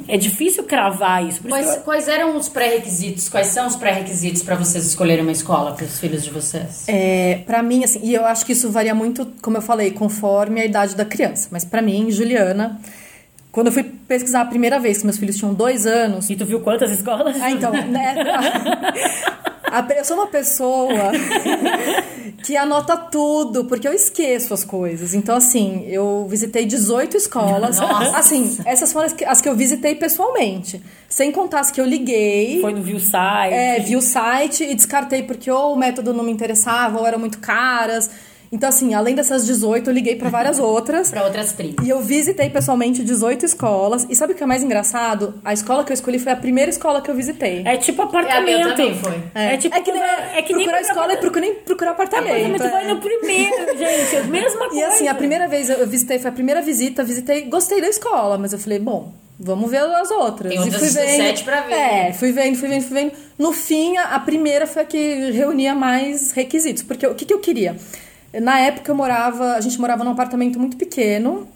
É difícil cravar isso. Por isso Quais, que eu- quais eram os pré-requisitos? Quais são os pré-requisitos para vocês escolherem uma escola para os filhos de vocês? É, para mim, assim, e eu acho que isso varia muito, como eu falei, conforme a idade da criança. Mas pra mim, Juliana, quando eu fui pesquisar a primeira vez, que meus filhos tinham dois anos, E tu viu quantas escolas? Ah, então, né? Eu sou uma pessoa que anota tudo, porque eu esqueço as coisas. Então, assim, eu visitei 18 escolas. Nossa. Assim, essas foram as que, as que eu visitei pessoalmente. Sem contar as que eu liguei. Foi no View Site. É, vi o site e descartei porque ou o método não me interessava ou eram muito caras. Então, assim, além dessas 18, eu liguei para várias outras. Para outras 30. E eu visitei pessoalmente 18 escolas. E sabe o que é mais engraçado? A escola que eu escolhi foi a primeira escola que eu visitei. É tipo É, apartamento. também foi. É, tipo é que nem, é que nem procurar escola e procurar, nem procurar apartamento. apartamento. Tu vai é. no primeiro, gente. é a Mesma coisa. E assim, a primeira vez eu visitei, foi a primeira visita, visitei, gostei da escola, mas eu falei, bom, vamos ver as outras. Tem E outras fui vendo, 17 pra ver. É, fui vendo, fui vendo, fui vendo. No fim, a, a primeira foi a que reunia mais requisitos, porque o que, que eu queria? Na época eu morava, a gente morava num apartamento muito pequeno,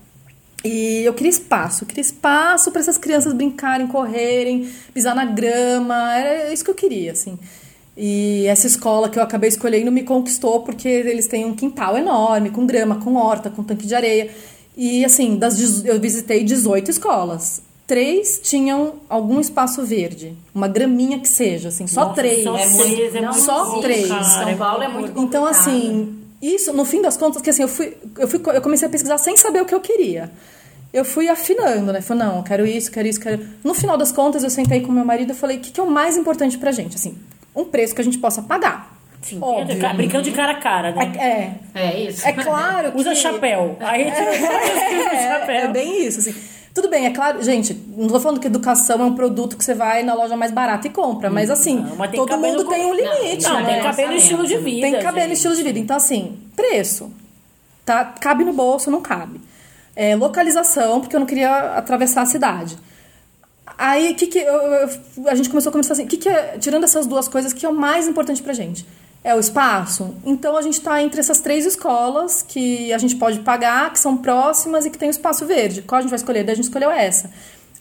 e eu queria espaço, eu queria espaço para essas crianças brincarem, correrem, pisar na grama, era isso que eu queria, assim. E essa escola que eu acabei escolhendo me conquistou porque eles têm um quintal enorme, com grama, com horta, com tanque de areia. E assim, das, eu visitei 18 escolas. Três tinham algum espaço verde, uma graminha que seja, assim, só Nossa, três. só É três, é Só três. cara, São Paulo é muito complicado. Então, assim, isso, no fim das contas, que assim, eu fui, eu fui, eu comecei a pesquisar sem saber o que eu queria. Eu fui afinando, né? Falei, não, quero isso, quero isso, quero. No final das contas, eu sentei com meu marido e falei, o que, que é o mais importante pra gente? Assim, um preço que a gente possa pagar. Sim, Óbvio. ca- brincando de cara a cara, né? É, é, É isso. é claro que... Usa chapéu. Aí tu usa É, chapéu. é bem isso, assim. Tudo bem, é claro, gente, não tô falando que educação é um produto que você vai na loja mais barata e compra, mas assim, Não, mas todo mundo no- tem um Não, limite, Não, né? tem que caber no estilo de vida. Tem que caber no gente. estilo de vida. Então, assim, preço. Tá, cabe no bolso, não cabe. É, localização, porque eu não queria atravessar a cidade. Aí, que que eu, eu- a gente começou a começar assim, que que é, tirando essas duas coisas, que é o mais importante pra gente? É o espaço? Então, a gente tá entre essas três escolas que a gente pode pagar, que são próximas e que tem o espaço verde. Qual a gente vai escolher? Daí a gente escolheu essa.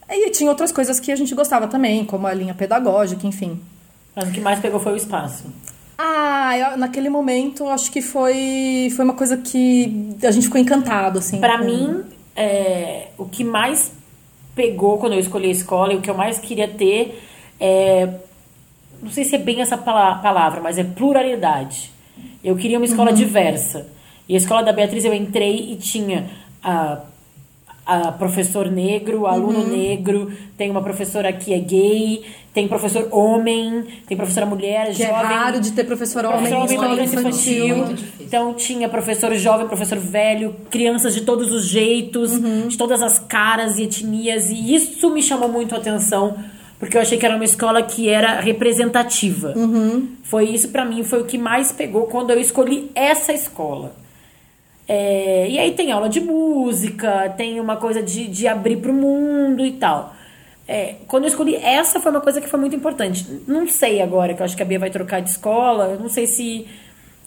E tinha outras coisas que a gente gostava também, como a linha pedagógica, enfim. Mas o que mais pegou foi o espaço. Ah, eu- naquele momento acho que foi, foi uma coisa que a gente ficou encantado, assim. Pra com- mim, é, o que mais pegou quando eu escolhi a escola e o que eu mais queria ter é. Não sei se é bem essa pala- palavra, mas é pluralidade. Eu queria uma escola diversa. E a escola da Beatriz eu entrei e tinha a, a professor negro, aluno negro, tem uma professora que é gay, tem professor homem, tem professora mulher, Que é jovem. raro de ter professor homem Professor em homem na infantil. infantil. Então tinha professor jovem, professor velho, crianças de todos os jeitos, de todas as caras e etnias. E isso me chamou muito a atenção, porque eu achei que era uma escola que era representativa. Foi isso pra mim, foi o que mais pegou quando eu escolhi essa escola. É, e aí tem aula de música, tem uma coisa de, de abrir pro mundo e tal. É, quando eu escolhi essa foi uma coisa que foi muito importante. Não sei agora, que eu acho que a Bia vai trocar de escola, eu não sei se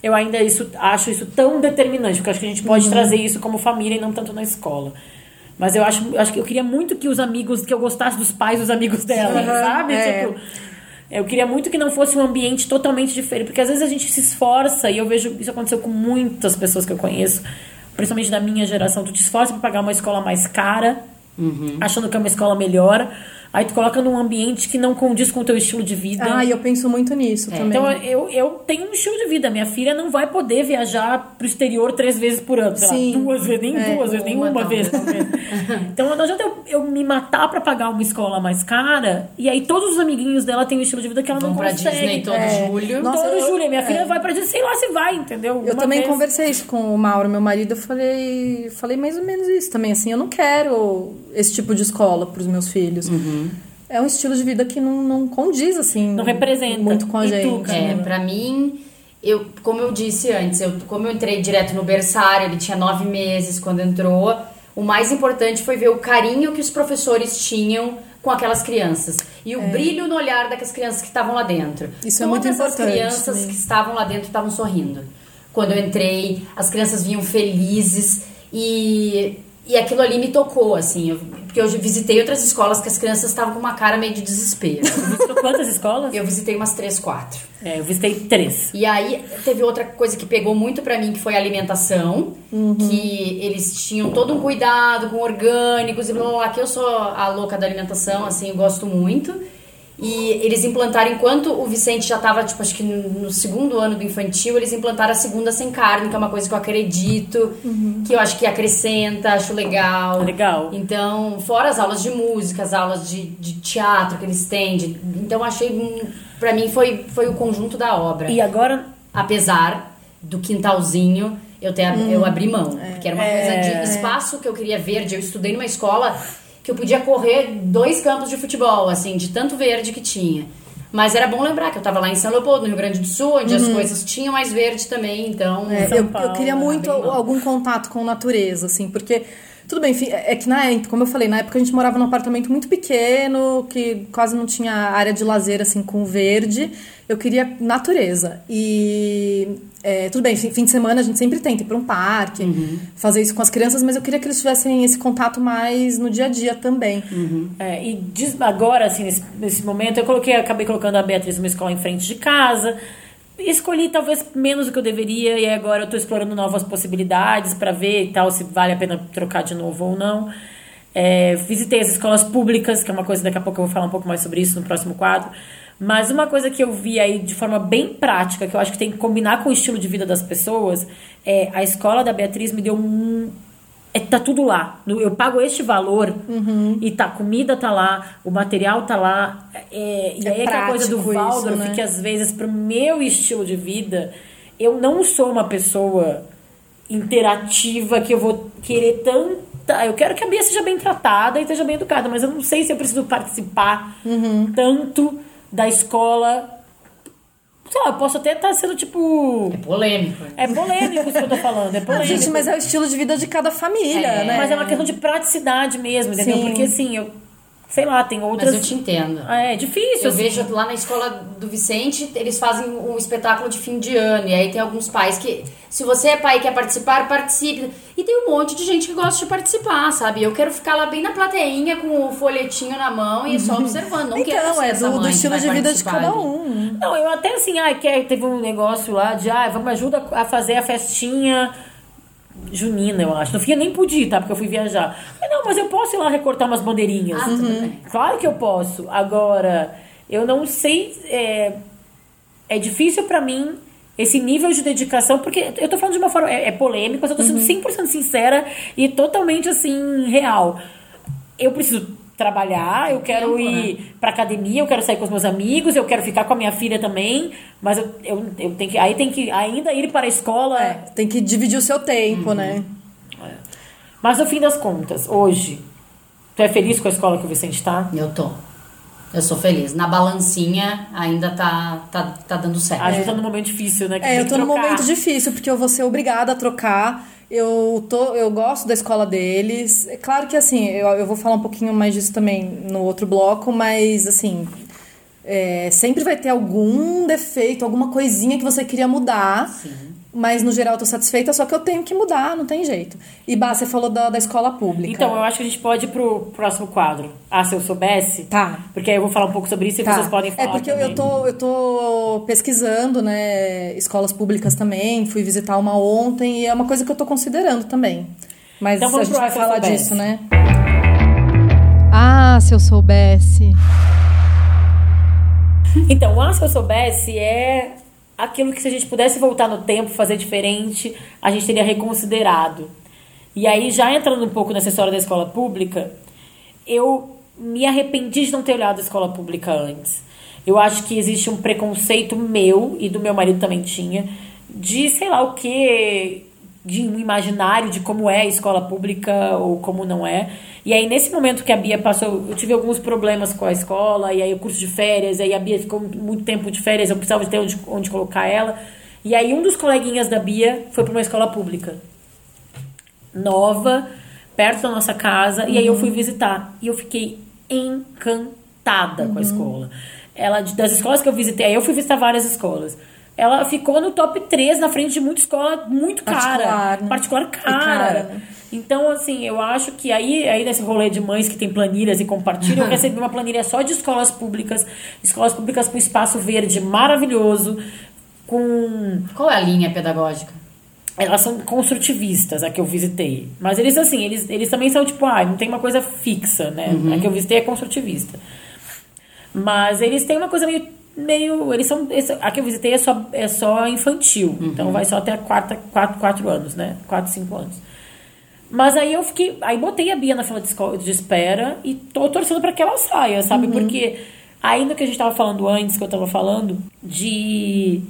eu ainda isso, acho isso tão determinante, porque acho que a gente pode trazer isso como família e não tanto na escola. Mas eu acho, acho que eu queria muito que os amigos, que eu gostasse dos pais dos amigos dela, Aham, sabe? é. Tipo, eu queria muito que não fosse um ambiente totalmente diferente, porque às vezes a gente se esforça, e eu vejo isso aconteceu com muitas pessoas que eu conheço, principalmente da minha geração. Tu te esforça pra pagar uma escola mais cara, achando que é uma escola melhor, aí tu coloca num ambiente que não condiz com o teu estilo de vida. Ah, e eu penso muito nisso também. Então eu, eu tenho um estilo de vida. Minha filha não vai poder viajar pro exterior três vezes por ano. Sim. lá, duas vezes, nem É, duas vezes, nem uma uma vez, então não adianta eu, eu me matar pra pagar uma escola mais cara e aí todos os amiguinhos dela têm um estilo de vida que ela Vão não pra consegue. Disney todo É. julho. Nossa, todo eu- julho. Minha filha é. vai pra Disney, sei lá se vai, entendeu? Eu Uma também vez. conversei isso com o Mauro, meu marido. Eu falei, falei mais ou menos isso também. Assim, eu não quero esse tipo de escola para os meus filhos. É um estilo de vida que não, não condiz, assim. Não representa. Muito com a E tu, gente. cara? É, pra mim, eu, como eu disse antes, eu, como eu entrei direto no berçário, ele tinha nove meses quando entrou, o mais importante foi ver o carinho que os professores tinham com aquelas crianças. E o brilho no olhar daquelas crianças que estavam lá dentro. É. Isso é muito Todas as importante crianças também. que estavam lá dentro estavam sorrindo. Quando eu entrei, as crianças vinham felizes e, e aquilo ali me tocou, assim. eu- porque eu visitei outras escolas que as crianças estavam com uma cara meio de desespero. Visitou quantas escolas? eu visitei umas três, quatro. É, eu visitei três. E aí teve outra coisa que pegou muito pra mim, que foi a alimentação. Uhum. Que eles tinham todo um cuidado com orgânicos e blá blá blá. Que eu sou a louca da alimentação, assim, eu gosto muito. E eles implantaram, enquanto o Vicente já tava, tipo, acho que no segundo ano do infantil, eles implantaram a segunda sem carne, que é uma coisa que eu acredito, Uhum. que eu acho que acrescenta, acho legal. Legal. Então, fora as aulas de música, as aulas de, de teatro que eles têm. de- então, achei, hum, pra mim, foi, foi o conjunto da obra E agora apesar do quintalzinho eu ter eu abri mão porque era uma É. coisa de espaço que eu queria verde eu estudei numa escola que eu podia correr dois campos de futebol assim de tanto verde que tinha mas era bom lembrar que eu tava lá em São Leopoldo no Rio Grande do Sul onde as coisas tinham mais verde também então É, eu, Paulo, eu queria muito algum contato com natureza, assim, porque. Tudo bem, fi- é que na época, como eu falei, na época a gente morava num apartamento muito pequeno, que quase não tinha área de lazer, assim, com verde. Eu queria natureza. E é, tudo bem, fim, fim de semana a gente sempre tenta ir para um parque, fazer isso com as crianças, mas eu queria que eles tivessem esse contato mais no dia a dia também. É, e diz- agora, assim, nesse, nesse momento, eu coloquei, acabei colocando a Beatriz numa escola em frente de casa. Escolhi talvez menos do que eu deveria, e agora eu tô explorando novas possibilidades para ver e tal, se vale a pena trocar de novo ou não. É, visitei as escolas públicas, que é uma coisa, daqui a pouco eu vou falar um pouco mais sobre isso no próximo quadro. Mas uma coisa que eu vi aí de forma bem prática, que eu acho que tem que combinar com o estilo de vida das pessoas, é a escola da Beatriz me deu um, é, tá tudo lá. Eu pago este valor e tá, a comida tá lá, o material tá lá. É, e É aí aquela coisa do Waldorf, né? que às vezes, pro meu estilo de vida, eu não sou uma pessoa interativa que eu vou querer tanta. Eu quero que a Bia seja bem tratada e esteja bem educada, mas eu não sei se eu preciso participar Uhum. tanto da escola. Sei lá, eu posso até estar sendo tipo. é polêmico É polêmico isso que eu tô falando, é polêmico. Gente, mas é o estilo de vida de cada família, É, né? Mas é uma questão de praticidade mesmo, entendeu? Sim. Porque assim, eu sei lá, tem outras. Mas eu te entendo. É, é difícil. Eu assim. vejo lá na escola do Vicente, eles fazem um espetáculo de fim de ano. E aí tem alguns pais que, se você é pai e quer participar, participe. E tem um monte de gente que gosta de participar, sabe? Eu quero ficar lá bem na plateinha com o folhetinho na mão e só observando. Não quero Então, ser é do, do estilo de vida de cada um. Não, eu até assim, ai, quer, teve um negócio lá de, ah, vamos ajuda a fazer a festinha junina, eu acho. No fim eu nem pude ir, tá? Porque eu fui viajar. Mas não, mas eu posso ir lá recortar umas bandeirinhas. Ah, bem. Claro que eu posso. Agora, eu não sei. É, é difícil pra mim esse nível de dedicação, porque eu tô falando de uma forma. É, é polêmico, mas eu tô sendo 100% sincera e totalmente assim, real. Eu preciso trabalhar, eu quero Tempo, ir pra academia, eu quero sair com os meus amigos, eu quero ficar com a minha filha também, mas eu, eu, eu tenho que. Aí tem que ainda ir para a escola. É, tem que dividir o seu tempo, Uhum. né? Mas no fim das contas, hoje, tu é feliz com a escola que o Vicente tá? Eu tô. Eu sou feliz. Na balancinha ainda tá, tá, tá dando certo. A gente tá num momento difícil, né? que É, eu tô num trocar. momento difícil, porque eu vou ser obrigada a trocar. Eu, tô, eu gosto da escola deles. É claro que, assim, eu, eu vou falar um pouquinho mais disso também no outro bloco, mas, assim, é, sempre vai ter algum defeito, alguma coisinha que você queria mudar. Mas, no geral, eu tô satisfeita, só que eu tenho que mudar, não tem jeito. E, Bah, você falou da, da escola pública. Então, eu acho que a gente pode ir pro próximo quadro. Ah, se eu soubesse? Tá. Porque aí eu vou falar um pouco sobre isso e Tá. vocês podem falar É porque eu- também. eu tô, eu tô pesquisando, né, escolas públicas também, fui visitar uma ontem e é uma coisa que eu tô considerando também. Mas Então a vamos gente pro vai falar disso, né? Ah, se eu soubesse. Então, ah, se eu soubesse é aquilo que se a gente pudesse voltar no tempo, fazer diferente, a gente teria reconsiderado. E aí, já entrando um pouco nessa história da escola pública, eu me arrependi de não ter olhado a escola pública antes. Eu acho que existe um preconceito meu, e do meu marido também tinha, de sei lá o que, de um imaginário de como é a escola pública ou como não é. E aí, nesse momento que a Bia passou, eu tive alguns problemas com a escola, e aí o curso de férias, aí a Bia ficou muito tempo de férias, eu precisava de ter onde, onde colocar ela. E aí, um dos coleguinhas da Bia foi para uma escola pública nova, perto da nossa casa, e aí eu fui visitar. E eu fiquei encantada com a escola. Ela, das escolas que eu visitei, aí eu fui visitar várias escolas. Ela ficou no top 3 na frente de muita escola muito cara. Particular, né? Particular cara. cara? Então, assim, eu acho que aí, aí nesse rolê de mães que tem planilhas e compartilham, eu recebi uma planilha só de escolas públicas, escolas públicas com espaço verde maravilhoso, com Qual é a linha pedagógica? elas são construtivistas, a que eu visitei. Mas eles, assim, eles, eles também são tipo, ah, não tem uma coisa fixa, né? A que eu visitei é construtivista. Mas eles têm uma coisa meio. Meio eles são. esse- A que eu visitei é só, é só infantil. Então vai só até a quarta, quatro, quatro anos, né? Quatro, cinco anos. Mas aí eu fiquei. Aí botei a Bia na fila de, esco- de espera e tô torcendo pra que ela saia, sabe? Porque aí no que a gente tava falando antes, que eu tava falando, de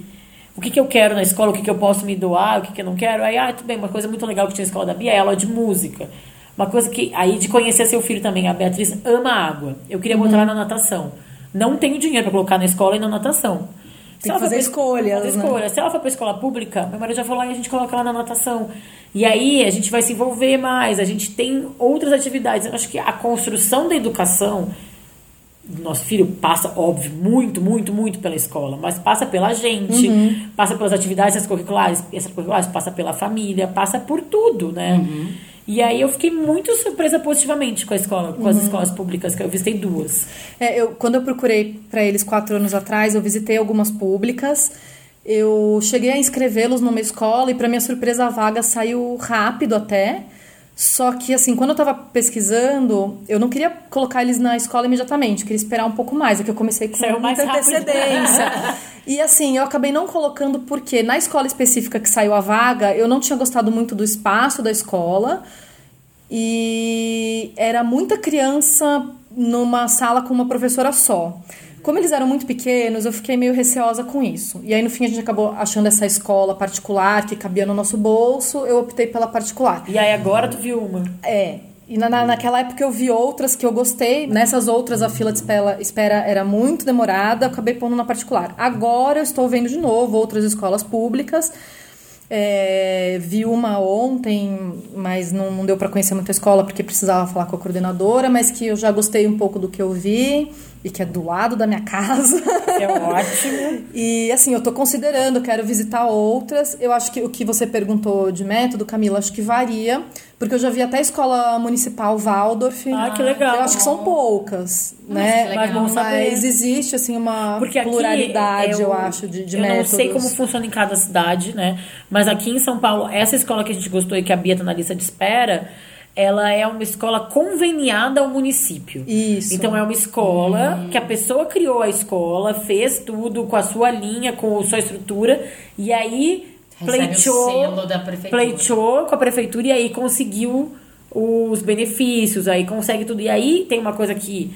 o que, que eu quero na escola, o que, que eu posso me doar, o que, que eu não quero. Aí, ah, tudo bem, uma coisa muito legal que tinha na escola da Bia é aula de música. Uma coisa que. Aí de conhecer seu filho também, a Beatriz ama água. Eu queria botar ela na natação. Não tenho dinheiro pra colocar na escola e na natação. Se que fazer escolhas, fazer né? escolha. Se ela for pra escola pública, meu marido já falou, aí a gente coloca ela na natação. E aí a gente vai se envolver mais, a gente tem outras atividades. Eu acho que a construção da educação do nosso filho passa, óbvio, muito, muito, muito pela escola, mas passa pela gente, Uhum. passa pelas atividades extracurriculares, extracurriculares, passa pela família, passa por tudo, né? Uhum. E aí eu fiquei muito surpresa positivamente com a escola, com Uhum. as escolas públicas, que eu visitei duas. É, eu, quando eu procurei para eles quatro anos atrás, eu visitei algumas públicas. Eu cheguei a inscrevê-los numa escola e, para minha surpresa, a vaga saiu rápido até. Só que, assim, quando eu tava pesquisando, eu não queria colocar eles na escola imediatamente, eu queria esperar um pouco mais, é que eu comecei com Saiu muita antecedência. e, assim, eu acabei não colocando porque na escola específica que saiu a vaga, eu não tinha gostado muito do espaço da escola. E era muita criança numa sala com uma professora só. Como eles eram muito pequenos, eu fiquei meio receosa com isso. E aí, no fim, a gente acabou achando essa escola particular que cabia no nosso bolso. Eu optei pela particular. E aí agora tu viu uma. É. E na, na- naquela época eu vi outras que eu gostei. Nessas outras a fila de espera, espera era muito demorada, eu acabei pondo na particular. Agora eu estou vendo de novo outras escolas públicas. É, vi uma ontem, mas não, não deu para conhecer muito a escola porque precisava falar com a coordenadora, mas que eu já gostei um pouco do que eu vi e que é do lado da minha casa. É ótimo. e assim, eu tô considerando, quero visitar outras. Eu acho que o que você perguntou de método, Camila, acho que varia, porque eu já vi até a escola municipal Waldorf. Ah, que legal. Eu acho que são poucas, né? que legal. Mas. Mas existe assim uma Porque pluralidade, eu, eu acho, de, de eu métodos. não sei como funciona em cada cidade, né? Mas aqui em São Paulo, essa escola que a gente gostou e que a Bia tá na lista de espera, ela é uma escola conveniada ao município. Isso. Então é uma escola que a pessoa criou a escola, fez tudo com a sua linha, com a sua estrutura, e aí pleiteou, selo da prefeitura. pleiteou com a prefeitura e aí conseguiu os benefícios, aí consegue tudo. E aí tem uma coisa que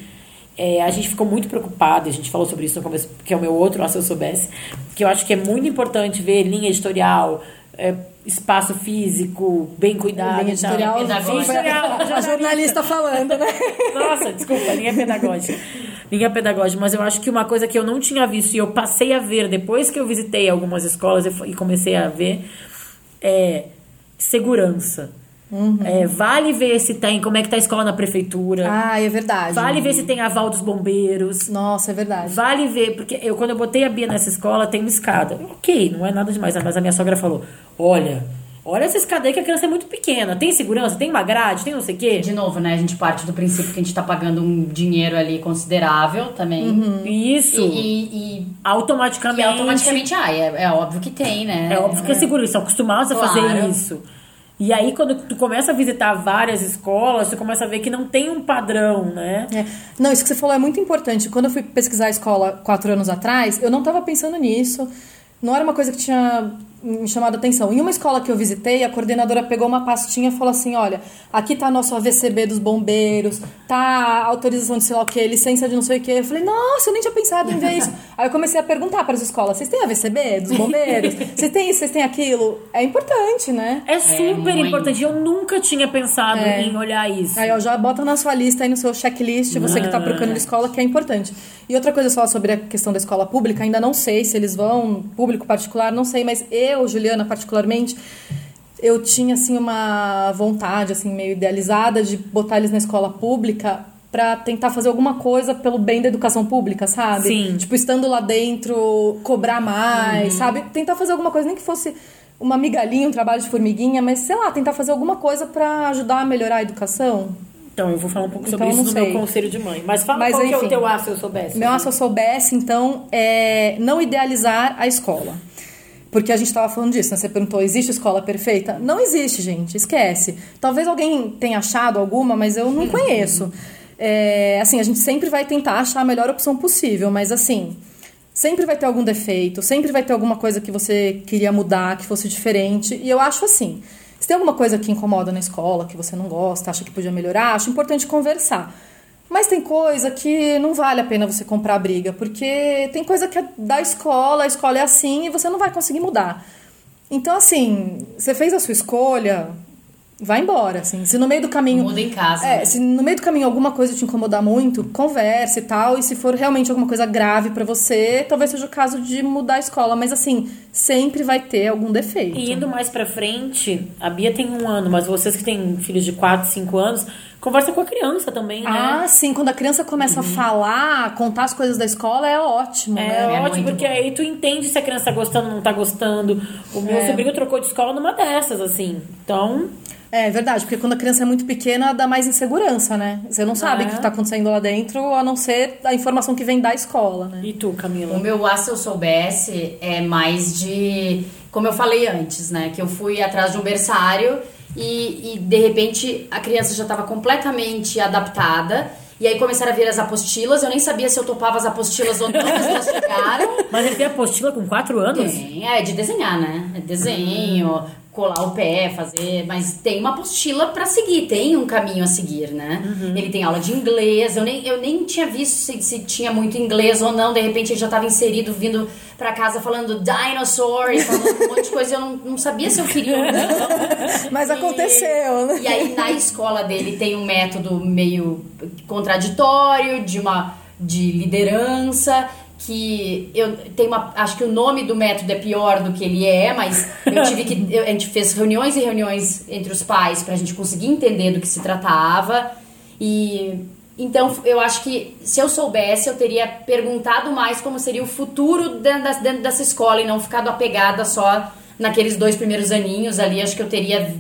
é, a gente ficou muito preocupado, a gente falou sobre isso no começo, que é o meu outro, ah, se eu soubesse, que eu acho que é muito importante ver linha editorial, é, espaço físico, bem cuidado. Linha editorial, pedagógica. foi a, jornalista falando, né? Nossa, desculpa, linha pedagógica. Linha pedagógica, mas eu acho que uma coisa que eu não tinha visto e eu passei a ver depois que eu visitei algumas escolas e comecei a ver é segurança. É, vale ver se tem, como é que tá a escola na prefeitura. Ah, é verdade. Vale ver se tem aval dos bombeiros. Nossa, é verdade. Vale ver, porque eu quando eu botei a Bia nessa escola, tem uma escada. Ok, não é nada demais, mas a minha sogra falou: olha, olha essa escada aí que a criança é muito pequena. Tem segurança, tem uma grade, tem não sei o quê. De novo, né? A gente parte do princípio que a gente tá pagando um dinheiro ali considerável também. Isso. E, e, e- automaticamente. e automaticamente, ah, é, é óbvio que tem, né? É óbvio que é seguro, eles são acostumados a fazer Claro. isso. E aí, quando tu começa a visitar várias escolas, tu começa a ver que não tem um padrão, né? É. Não, isso que você falou é muito importante. Quando eu fui pesquisar a escola quatro anos atrás, eu não estava pensando nisso. Não era uma coisa que tinha me chamado a atenção. Em uma escola que eu visitei, a coordenadora pegou uma pastinha e falou assim: olha, aqui tá nosso AVCB dos bombeiros, tá a autorização de sei lá o que, licença de não sei o que. Eu falei, nossa, eu nem tinha pensado em ver isso. Aí eu comecei a perguntar para as escolas: vocês têm AVCB dos bombeiros? Vocês têm isso, vocês têm aquilo? É importante, né? É super muito. importante. Eu nunca tinha pensado É. em olhar isso. Aí, ó, já bota na sua lista aí no seu checklist, você que tá procurando escola, que é importante. E outra coisa só sobre a questão da escola pública, ainda não sei se eles vão, público particular, não sei, mas eu, Juliana, particularmente, eu tinha, assim, uma vontade, assim, meio idealizada de botar eles na escola pública pra tentar fazer alguma coisa pelo bem da educação pública, sabe? Sim. Tipo, estando lá dentro, cobrar mais, Uhum. sabe? Tentar fazer alguma coisa, nem que fosse uma migalhinha, um trabalho de formiguinha, mas sei lá, tentar fazer alguma coisa pra ajudar a melhorar a educação. Então, eu vou falar um pouco sobre Então, isso no meu conselho de mãe. Mas fala Mas, qual que é enfim. o teu A, se eu soubesse. Meu, se eu soubesse, então, é não idealizar a escola. Porque a gente estava falando disso, né? Você perguntou, existe escola perfeita? Não existe, gente, esquece. Talvez alguém tenha achado alguma, mas eu não conheço. É, assim, a gente sempre vai tentar achar a melhor opção possível, mas assim, sempre vai ter algum defeito, sempre vai ter alguma coisa que você queria mudar, que fosse diferente. E eu acho assim, se tem alguma coisa que incomoda na escola, que você não gosta, acha que podia melhorar, acho importante conversar. Mas tem coisa que não vale a pena você comprar briga, porque tem coisa que é da escola, a escola é assim e você não vai conseguir mudar. Então, assim, você fez a sua escolha, vai embora, assim. Se no meio do caminho... Muda em casa. É, né? se no meio do caminho alguma coisa te incomodar muito, converse e tal. E se for realmente alguma coisa grave pra você, talvez seja o caso de mudar a escola. Mas assim, sempre vai ter algum defeito. E indo mais pra frente, a Bia tem um ano, mas vocês que têm filhos de 4, 5 anos, conversa com a criança também, né? Ah, sim, quando a criança começa a falar, contar as coisas da escola, é ótimo, É, né? ótimo, muito porque bom. aí tu entende se a criança tá gostando ou não tá gostando. O meu É. sobrinho trocou de escola numa dessas, assim. Então, É verdade, porque quando a criança é muito pequena, dá mais insegurança, né? Você não sabe É. o que tá acontecendo lá dentro, a não ser a informação que vem da escola, né? e tu, Camila? O meu A, se eu soubesse, é mais de. Como eu falei antes, né? Que eu fui atrás de um berçário e, e de repente a criança já estava completamente adaptada. E aí começaram a vir as apostilas. Eu nem sabia se eu topava as apostilas ou não, mas elas chegaram. Mas ele tem apostila com 4 anos? Tem, é de desenhar, né? É desenho, colar o pé, fazer. Mas tem uma apostila pra seguir, tem um caminho a seguir, né? Ele tem aula de inglês. Eu nem, eu nem tinha visto se, se tinha muito inglês ou não. De repente ele já tava inserido, vindo pra casa falando dinosaur e falando um monte de coisa. Eu não, não sabia se eu queria ou não. Mas E- aconteceu, né? E aí na escola dele tem um método meio contraditório, de uma de liderança. Que eu tenho uma. Acho que o nome do método é pior do que ele é, mas eu tive que. eu- a gente fez reuniões e reuniões entre os pais pra gente conseguir entender do que se tratava. E então eu acho que se eu soubesse, eu teria perguntado mais como seria o futuro dentro, dentro dessa escola e não ficado apegada só naqueles dois primeiros aninhos ali. Acho que eu teria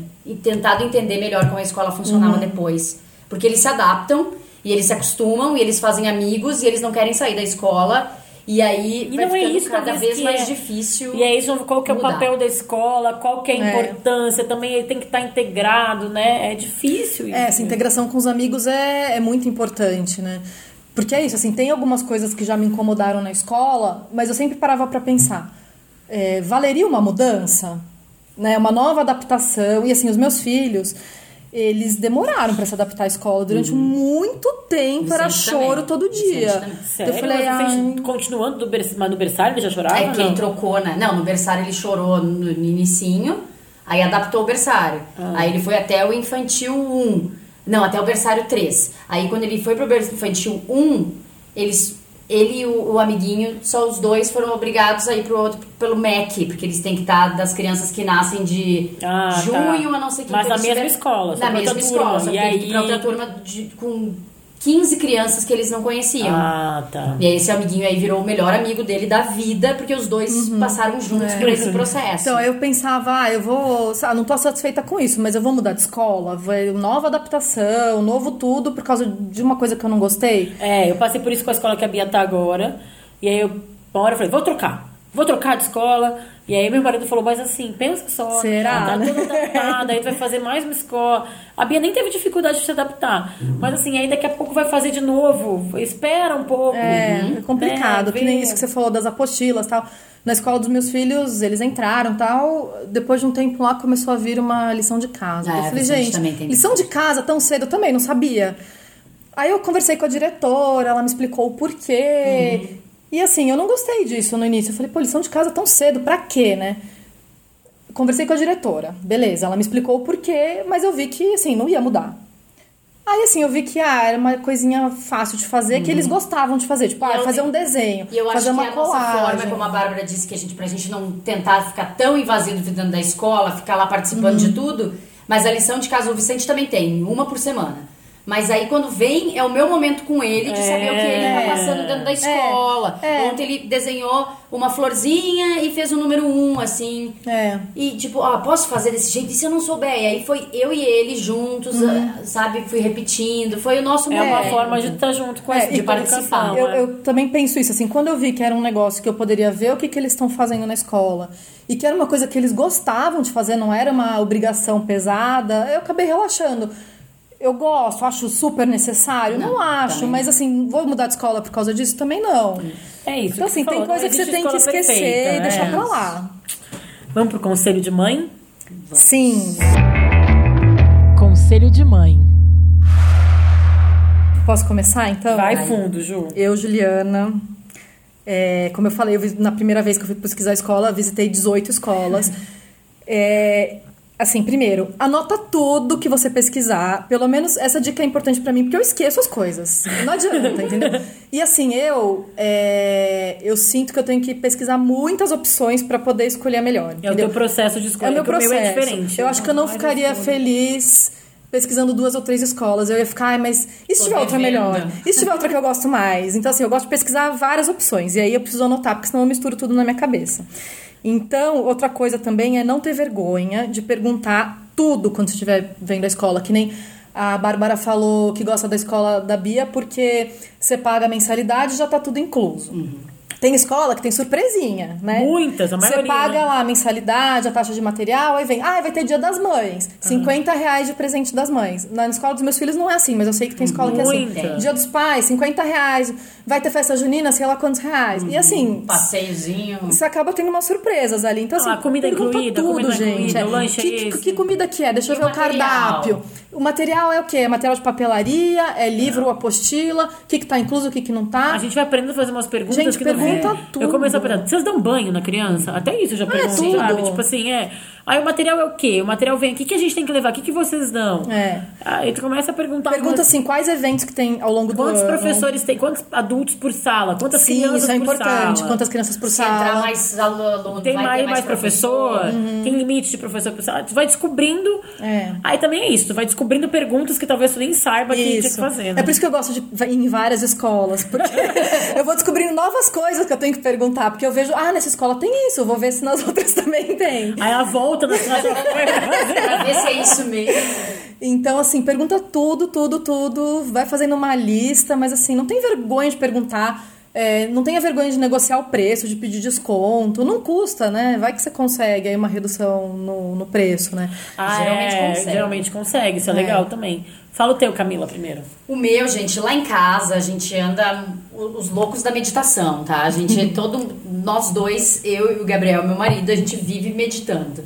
tentado entender melhor como a escola funcionava depois. Porque eles se adaptam e eles se acostumam e eles fazem amigos e eles não querem sair da escola. E aí E vai não é isso, cada vez que mais é- difícil. E é isso, qual que é o mudar. papel da escola, qual que é a É. importância, também ele tem que estar integrado, né? É difícil isso. É, essa integração com os amigos é, é muito importante, né? Porque é isso, assim, tem algumas coisas que já me incomodaram na escola, mas eu sempre parava pra pensar. é, valeria uma mudança? Né? Uma nova adaptação? E assim, os meus filhos, eles demoraram pra se adaptar à escola. Durante muito tempo era Vicente choro também. todo dia. Sério? Eu falei, ai, você, continuando do berçário, mas no berçário ele já chorava? É que ele trocou, né? Não, no berçário ele chorou no, no inicinho, aí adaptou o berçário. Ah. Aí ele foi até o infantil 1. Não, até o berçário 3. Aí quando ele foi pro berçário infantil 1, eles ele e o, o amiguinho, só os dois foram obrigados a ir pro outro pelo MEC, porque eles têm que estar das crianças que nascem de Ah, tá. junho a não sei que Mas na mesma escola, Na mesma escola, turma. só E aí- pra outra turma de- com 15 crianças que eles não conheciam. Ah, tá. E aí esse amiguinho aí virou o melhor amigo dele da vida, porque os dois passaram juntos por esse processo. Então eu pensava, ah, eu vou, ah, não tô satisfeita com isso, mas eu vou mudar de escola, vai nova adaptação, novo tudo por causa de uma coisa que eu não gostei. É, eu passei por isso com a escola que a Bia tá agora. E aí eu, uma hora eu falei, vou trocar. Vou trocar de escola. E aí meu marido falou, mas assim, pensa só. Será, Tá né? toda adaptada, aí tu vai fazer mais uma escola. A Bia nem teve dificuldade de se adaptar. Mas assim, aí daqui a pouco vai fazer de novo. Espera um pouco. É, é complicado, Né, que nem isso que você falou das apostilas tal. Na escola dos meus filhos, eles entraram tal. Depois de um tempo lá começou a vir uma lição de casa. Ah, eu falei, gente, lição de casa tão cedo eu também, não sabia. Aí eu conversei com a diretora, ela me explicou o porquê. Uhum. E assim, eu não gostei disso no início. Eu falei, pô, lição de casa tão cedo, pra quê, né? Conversei com a diretora, beleza, ela me explicou o porquê, mas eu vi que, assim, não ia mudar. Aí, assim, eu vi que ah, era uma coisinha fácil de fazer, que eles gostavam de fazer. Tipo, Uhum. Ah, fazer um desenho, E eu acho fazer que uma a nossa forma, como a Bárbara disse, que a gente, pra gente não tentar ficar tão invasivo dentro da escola, ficar lá participando de tudo, mas a lição de casa o Vicente também tem, uma por semana. Mas aí quando vem, é o meu momento com ele de saber o que ele tá passando dentro da escola. é. Ontem ele desenhou uma florzinha e fez o número um, assim. É. E tipo, ó, posso fazer desse jeito? E se eu não souber? E aí foi eu e ele juntos, ah, sabe? Fui repetindo. Foi o nosso É uma momento. forma de estar junto com É, essa e de participar. Eu, né? eu também penso isso, assim, quando eu vi que era um negócio que eu poderia ver o que, que eles estão fazendo na escola e que era uma coisa que eles gostavam de fazer, não era uma obrigação pesada, eu acabei relaxando. Eu gosto, acho super necessário? Não, Não, acho, também. mas assim, vou mudar de escola por causa disso? Também não. É isso. Então, assim, você tem falou, coisa não que você tem que esquecer perfeita, e deixar né? pra lá. Vamos pro conselho de mãe? Sim. Conselho de mãe. Posso começar, então? Vai fundo, Ju. Eu, Juliana, é, como eu falei, eu, na primeira vez que eu fui pesquisar a escola, visitei 18 escolas. É, assim, primeiro, anota tudo que você pesquisar. Pelo menos essa dica é importante pra mim, porque eu esqueço as coisas. Não adianta, entendeu? E assim, eu é, eu sinto que eu tenho que pesquisar muitas opções pra poder escolher a melhor. É o entendeu? teu processo de É escolha. o meu que o processo. é diferente. Eu acho que eu não ficaria feliz pesquisando duas ou três escolas. Eu ia ficar, ai, mas e se Tô tiver outra melhor? E se tiver outra que eu gosto mais? Então, assim, eu gosto de pesquisar várias opções. E aí eu preciso anotar, porque senão eu misturo tudo na minha cabeça. Então, outra coisa também é não ter vergonha de perguntar tudo quando você estiver vendo a escola. Que nem a Bárbara falou que gosta da escola da Bia porque você paga a mensalidade e já tá tudo incluso. Tem escola que tem surpresinha, né? Muitas, a Você maioria, paga né? lá a mensalidade, a taxa de material, aí vem, ah, vai ter dia das mães. 50 reais de presente das mães. Na escola dos meus filhos não é assim, mas eu sei que tem escola que é assim. Muita. Dia dos pais, 50 reais. Vai ter festa junina, sei lá quantos reais. E assim, Passeiozinho. você acaba tendo umas surpresas ali. Então, assim, Ah, comida pergunta incluída, tudo, comida gente. incluída, É, o lanche é que, que, esse? que comida que é? Deixa eu E ver o o cardápio. O material é o quê? É material de papelaria, é livro, apostila, o que, que tá incluso, o que, que não tá. A gente vai aprendendo a fazer umas perguntas Gente, que não pergunta é. tudo. Eu começo a perguntar, vocês dão banho na criança? Até isso eu já pergunto, tudo. sabe? Tipo assim, é. Aí o material é o quê? O material vem aqui, o que a gente tem que levar? O que, que vocês dão? É. Aí tu começa a perguntar. Pergunta assim, quais eventos que tem ao longo do Quantos ano? professores tem? Quantos adultos por sala? Quantas Sim, crianças isso é por importante. sala? Quantas crianças por Se sala? entrar mais aluno, Tem vai mais, ter mais professor, Uhum. tem limite de professor por sala. Tu vai descobrindo. É. Aí também é isso, tu vai descobrindo perguntas que talvez tu nem saiba que tinha que Isso. fazer. Né? É por isso que eu gosto de ir em várias escolas, porque eu vou descobrindo novas coisas que eu tenho que perguntar, porque eu vejo, ah, nessa escola tem isso, eu vou ver se nas outras também tem. Aí ela volta na cidade Pra ver se é isso mesmo. Então, assim, pergunta tudo, tudo, tudo, vai fazendo uma lista, mas assim, não tem vergonha de perguntar, é, não tenha vergonha de negociar o preço, de pedir desconto, não custa, né? Vai que você consegue aí uma redução no, no preço, né? Ah, Geralmente é, consegue. Geralmente consegue, isso é, legal também. Fala o teu, Camila, primeiro. O meu, gente, lá em casa a gente anda os loucos da meditação, tá? A gente todo nós dois, eu e o Gabriel, meu marido, a gente vive meditando.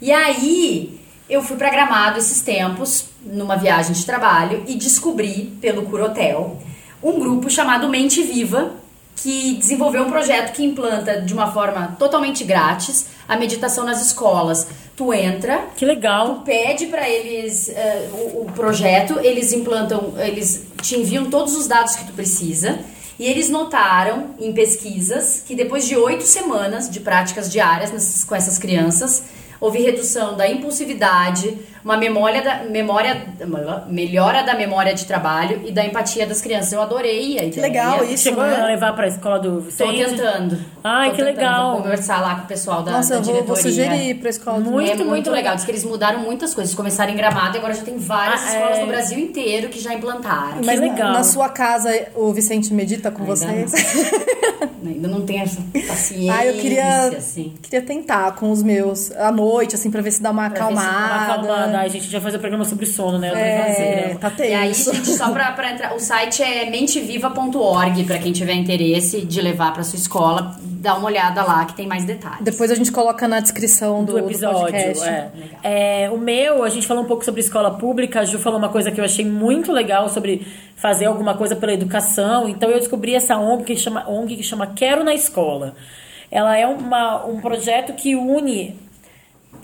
E aí eu fui pra Gramado esses tempos numa viagem de trabalho e descobri pelo Curotel um grupo chamado Mente Viva que desenvolveu um projeto que implanta de uma forma totalmente grátis a meditação nas escolas. Tu entra, Que legal. Tu pede pra eles eh, o, o projeto, eles implantam, eles te enviam todos os dados que tu precisa. E eles notaram em pesquisas que depois de oito semanas de práticas diárias com essas crianças, houve redução da impulsividade, uma memória da, memória, melhora da memória de trabalho e da empatia das crianças. Eu adorei a ideia. legal isso. Chegou né? a levar pra escola do Estou Vicente? tentando. Ai, Tô que tentando. legal. Vou conversar lá com o pessoal da, Nossa, da eu vou, vou diretoria. sugerir pra escola. Muito, é muito, muito legal. legal. Diz que eles mudaram muitas coisas. Começaram em Gramado e agora já tem várias Ah, escolas é. no Brasil inteiro que já implantaram. Mas na- legal. na sua casa o Vicente medita com Ainda vocês? Ainda não tem essa paciência, Ah, eu queria, assim. queria tentar com os meus à noite, assim, pra ver se dá uma Pra dá uma acalmada. acalmada. Ai, gente, já fazer programa sobre sono, né? Eu É, tá E aí, tenso. gente, só pra, pra entrar, o site é menteviva.org, pra quem tiver interesse de levar pra sua escola, dá uma olhada lá que tem mais detalhes. Depois a gente coloca na descrição do, do do episódio. podcast. é. É, o meu, a gente falou um pouco sobre escola pública. A Ju falou uma coisa que eu achei muito legal sobre fazer alguma coisa pela educação. Então eu descobri essa ONG que chama, ONG que chama Quero na Escola. Ela é uma, um projeto que une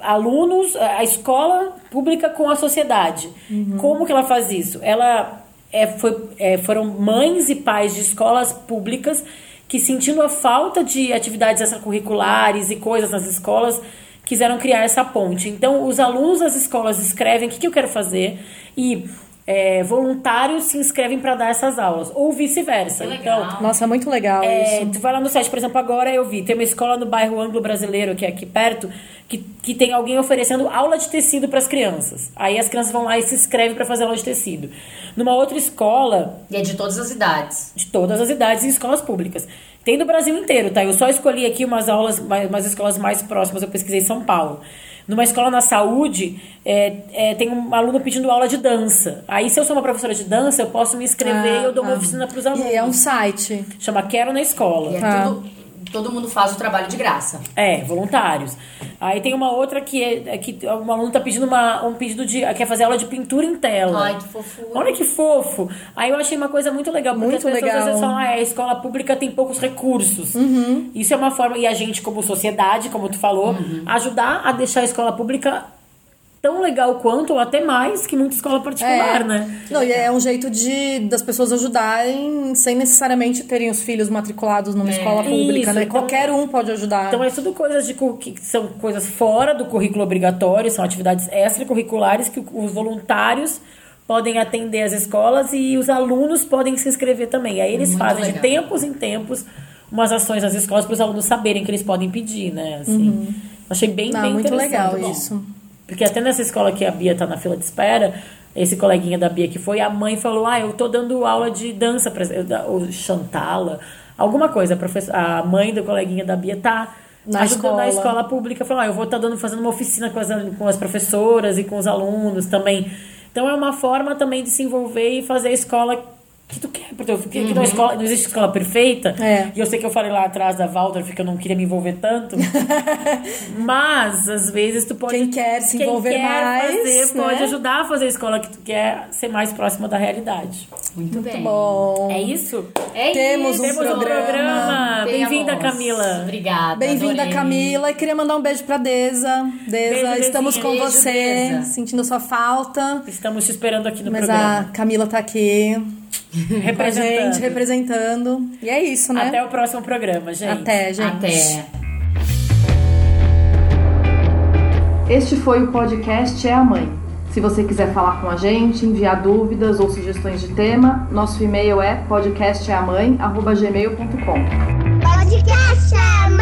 alunos, a escola pública com a sociedade. Como que ela faz isso? Ela é, foi, é, foram mães e pais de escolas públicas que sentindo a falta de atividades extracurriculares e coisas nas escolas quiseram criar essa ponte. Então, os alunos das escolas escrevem o que, que eu quero fazer e é, voluntários se inscrevem para dar essas aulas, ou vice-versa. Então, Nossa, é muito legal é, isso. tu vai lá no site, por exemplo, agora eu vi, tem uma escola no bairro Anglo-Brasileiro, que é aqui perto, que, que tem alguém oferecendo aula de tecido para as crianças. Aí as crianças vão lá e se inscrevem para fazer aula de tecido. Numa outra escola, E é de todas as idades. de todas as idades em escolas públicas. Tem do Brasil inteiro, tá? Eu só escolhi aqui umas aulas, mais- umas escolas mais próximas, eu pesquisei em São Paulo. Numa escola na saúde, é, é, tem um aluno pedindo aula de dança. Aí, se eu sou uma professora de dança, eu posso me inscrever e eu dou uma Ah, oficina para os alunos. E é um site. Chama Quero na Escola. E é Tá. tudo, todo mundo faz o trabalho de graça. É, voluntários. Aí tem uma outra que é, é que um aluno tá pedindo uma, um pedido de. quer fazer aula de pintura em tela. Ai, que fofura. Olha que fofo. Aí eu achei uma coisa muito legal, porque Muito as pessoas legal. às vezes falam, ah, a escola pública tem poucos recursos. Uhum. Isso é uma forma, e a gente, como sociedade, como tu falou, Uhum. ajudar a deixar a escola pública tão legal quanto, ou até mais, que muita escola particular, É. né? Não, e é um jeito de das pessoas ajudarem sem necessariamente terem os filhos matriculados numa escola pública, Isso, né? então- Qualquer um pode ajudar. Então é tudo coisas de que são coisas fora do currículo obrigatório, são atividades extracurriculares que os voluntários podem atender as escolas e os alunos podem se inscrever também. Aí eles Muito fazem de legal. tempos em tempos umas ações nas escolas para os alunos saberem que eles podem pedir, né? Assim, Achei bem, Não, bem Uhum. muito legal isso. Porque até nessa escola que a Bia tá na fila de espera, esse coleguinha da Bia que foi, a mãe falou: Ah, eu tô dando aula de dança, pra, ou Chantala, alguma coisa. A, professora, a mãe do coleguinha da Bia tá Na ajudando na escola. escola pública. Falou: ah, eu vou estar dando, fazendo uma oficina com as, com as professoras e com os alunos também. Então é uma forma também de se envolver e fazer a escola que tu quer pro teu filho? Que, que não, escola, não existe escola perfeita. É. E eu sei que eu falei lá atrás da Waldorf que eu não queria me envolver tanto. mas, às vezes, tu pode. Quem quer se envolver quem quer mais, Fazer, né? Pode ajudar a fazer a escola que tu quer ser mais próxima da realidade. Muito bem. Bom. É isso? É Temos isso. um Temos um programa. programa. Bem-vinda. Camila. Obrigada. Bem-vinda. Camila. E queria mandar um beijo pra Deza. Deza, Beijo, estamos Dezinha. com Beijo, você, Deza. sentindo sua falta. Estamos te esperando aqui no Mas programa. a Camila tá aqui Representando. gente, representando. E é isso, né? Até o próximo programa, gente. Até, gente. Até. Este foi o podcast É a Mãe. Se você quiser falar com a gente, enviar dúvidas ou sugestões de tema, nosso e-mail é podcasteamãe.gmail.com. Podcast!